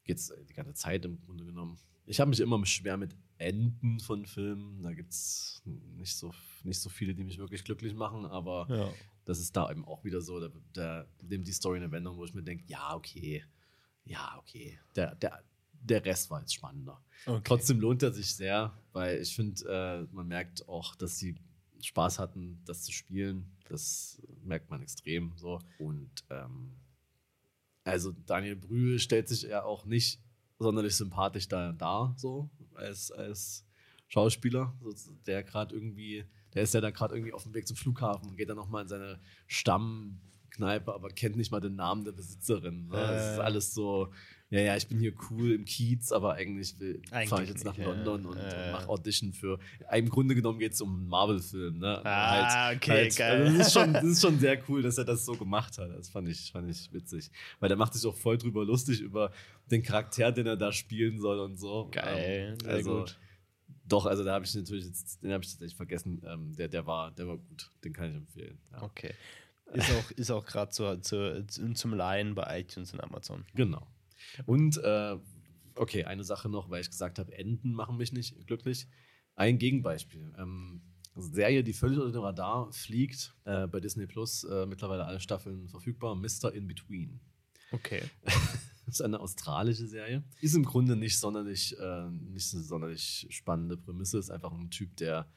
Geht es die ganze Zeit im Grunde genommen. Ich habe mich immer schwer mit Enden von Filmen. Da gibt es nicht so, nicht so viele, die mich wirklich glücklich machen, aber Ja. das ist da eben auch wieder so, da, da nimmt die Story eine Wendung, wo ich mir denke, ja, okay, ja, okay. Der, der, der Rest war jetzt spannender. Okay. Trotzdem lohnt er sich sehr, weil ich finde, äh, man merkt auch, dass sie Spaß hatten, das zu spielen. Das merkt man extrem so. Und ähm, also Daniel Brühl stellt sich ja auch nicht sonderlich sympathisch da dar, so als, als Schauspieler, der gerade irgendwie, der ist ja dann gerade irgendwie auf dem Weg zum Flughafen und geht dann nochmal in seine Stammkneipe, aber kennt nicht mal den Namen der Besitzerin. Ne? Es ist Äh. alles so, ja, ja, ich bin hier cool im Kiez, aber eigentlich, fahre ich jetzt nach nicht, ja. London und, Äh. mache Audition für. Im Grunde genommen geht es um einen Marvel-Film. Ne? Ah, okay, geil. Also das, ist schon, das ist schon sehr cool, dass er das so gemacht hat. Das fand ich, fand ich witzig. Weil der macht sich auch voll drüber lustig über den Charakter, den er da spielen soll und so. Geil, Ähm, sehr also, gut. Doch, also da habe ich natürlich jetzt, den habe ich tatsächlich vergessen. Ähm, der, der, war, der war gut. Den kann ich empfehlen. Ja. Okay. Ist auch, ist auch gerade zur, zur, zum Leihen bei iTunes und Amazon. Genau. Und äh, okay, eine Sache noch, weil ich gesagt habe, Enden machen mich nicht glücklich. Ein Gegenbeispiel. Ähm, Serie, die völlig unter dem Radar fliegt, äh, bei Disney Plus, äh, mittlerweile alle Staffeln verfügbar, Mr. In Between. Okay. Das ist eine australische Serie. Ist im Grunde nicht sonderlich, äh, nicht eine sonderlich spannende Prämisse. Ist einfach ein Typ, der.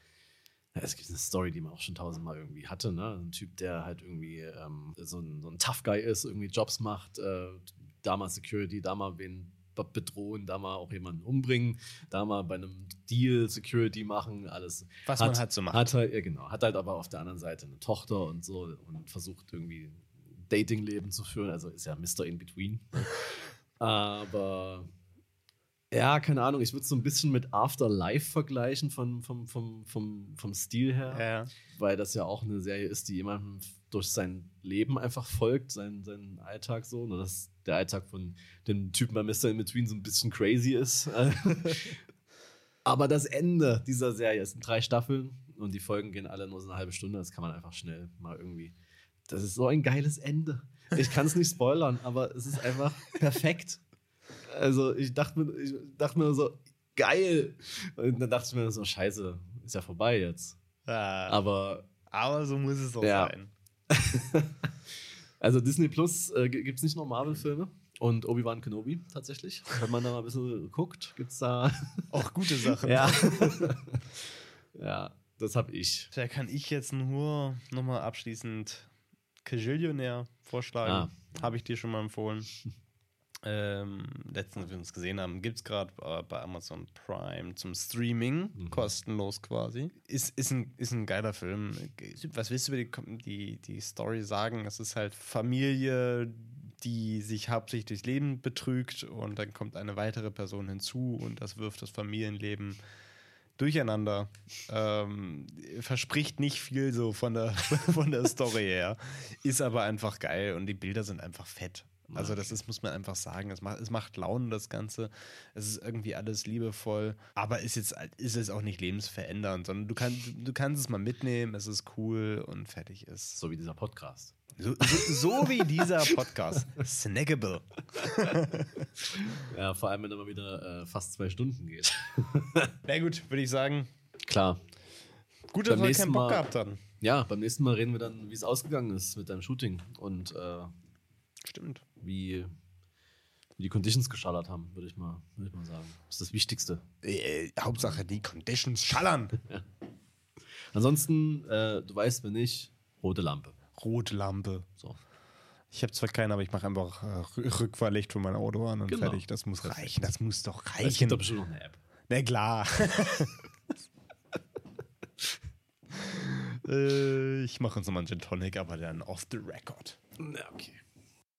Es gibt eine Story, die man auch schon tausendmal irgendwie hatte. Ne? Ein Typ, der halt irgendwie ähm, so, ein, so ein Tough Guy ist, irgendwie Jobs macht, äh, da mal Security, da mal wen be- bedrohen, da mal auch jemanden umbringen, da mal bei einem Deal Security machen, alles. Was man halt so macht. Hat halt, ja, genau. Hat halt aber auf der anderen Seite eine Tochter und so und versucht irgendwie Datingleben zu führen. Also ist ja Mr. In Between. Aber ja, keine Ahnung, ich würde es so ein bisschen mit Afterlife vergleichen vom, vom, vom, vom, vom Stil her, Ja. weil das ja auch eine Serie ist, die jemandem durch sein Leben einfach folgt, seinen, seinen Alltag so, nur dass der Alltag von dem Typen bei Mr. In Between so ein bisschen crazy ist. Aber das Ende dieser Serie es sind drei Staffeln und die Folgen gehen alle nur so eine halbe Stunde. Das kann man einfach schnell mal irgendwie. Das ist so ein geiles Ende. Ich kann es nicht spoilern, aber es ist einfach perfekt. Also ich dachte mir, ich dachte mir so, geil. Und dann dachte ich mir so, scheiße, ist ja vorbei jetzt. Ah, Aber aber so muss es auch Ja. sein. also Disney Plus äh, gibt es nicht nur Marvel-Filme und Obi-Wan Kenobi tatsächlich. Wenn man da mal ein bisschen guckt, gibt es da. Auch gute Sachen. ja. ja, das habe ich. Da kann ich jetzt nur nochmal abschließend Cajillionaire vorschlagen. Ah. Habe ich dir schon mal empfohlen. Ähm, letztens, wir uns gesehen haben, gibt es gerade äh, bei Amazon Prime zum Streaming, Mhm. kostenlos quasi. Ist, ist, ein, ist ein geiler Film. Was willst du über die, die, die Story sagen? Es ist halt Familie, die sich hauptsächlich durchs Leben betrügt und dann kommt eine weitere Person hinzu und das wirft das Familienleben durcheinander. Ähm, verspricht nicht viel so von der, von der Story her. Ist aber einfach geil und die Bilder sind einfach fett. Also das ist, muss man einfach sagen, es macht, es macht Laune, das Ganze. Es ist irgendwie alles liebevoll, aber ist jetzt ist es auch nicht lebensverändernd, sondern du, kann, du kannst es mal mitnehmen, es ist cool und fertig ist. So wie dieser Podcast. So, so, so wie dieser Podcast. Snackable. Ja, vor allem, wenn er mal wieder äh, fast zwei Stunden geht. Na gut, würde ich sagen. Klar. Gut, Beim dass wir keinen Bock Mal- gehabt hatten. Ja, beim nächsten Mal reden wir dann, wie es ausgegangen ist mit deinem Shooting und äh, Stimmt. wie, wie die Conditions geschallert haben, würde ich, mal- würde ich mal sagen. Das ist das Wichtigste. Äh, Hauptsache die Conditions schallern. Ansonsten, äh, du weißt, wenn nicht, rote Lampe. Rote Lampe. So. Ich habe zwar keine, aber ich mache einfach äh, Rü- Rückfahrlicht von meinem Auto an und Genau. fertig. Das muss reichen. Das muss doch Es gibt reichen. doch bestimmt noch eine App. Na klar. äh, ich mache uns nochmal einen Gin Tonic, aber dann off the record. Ja, okay.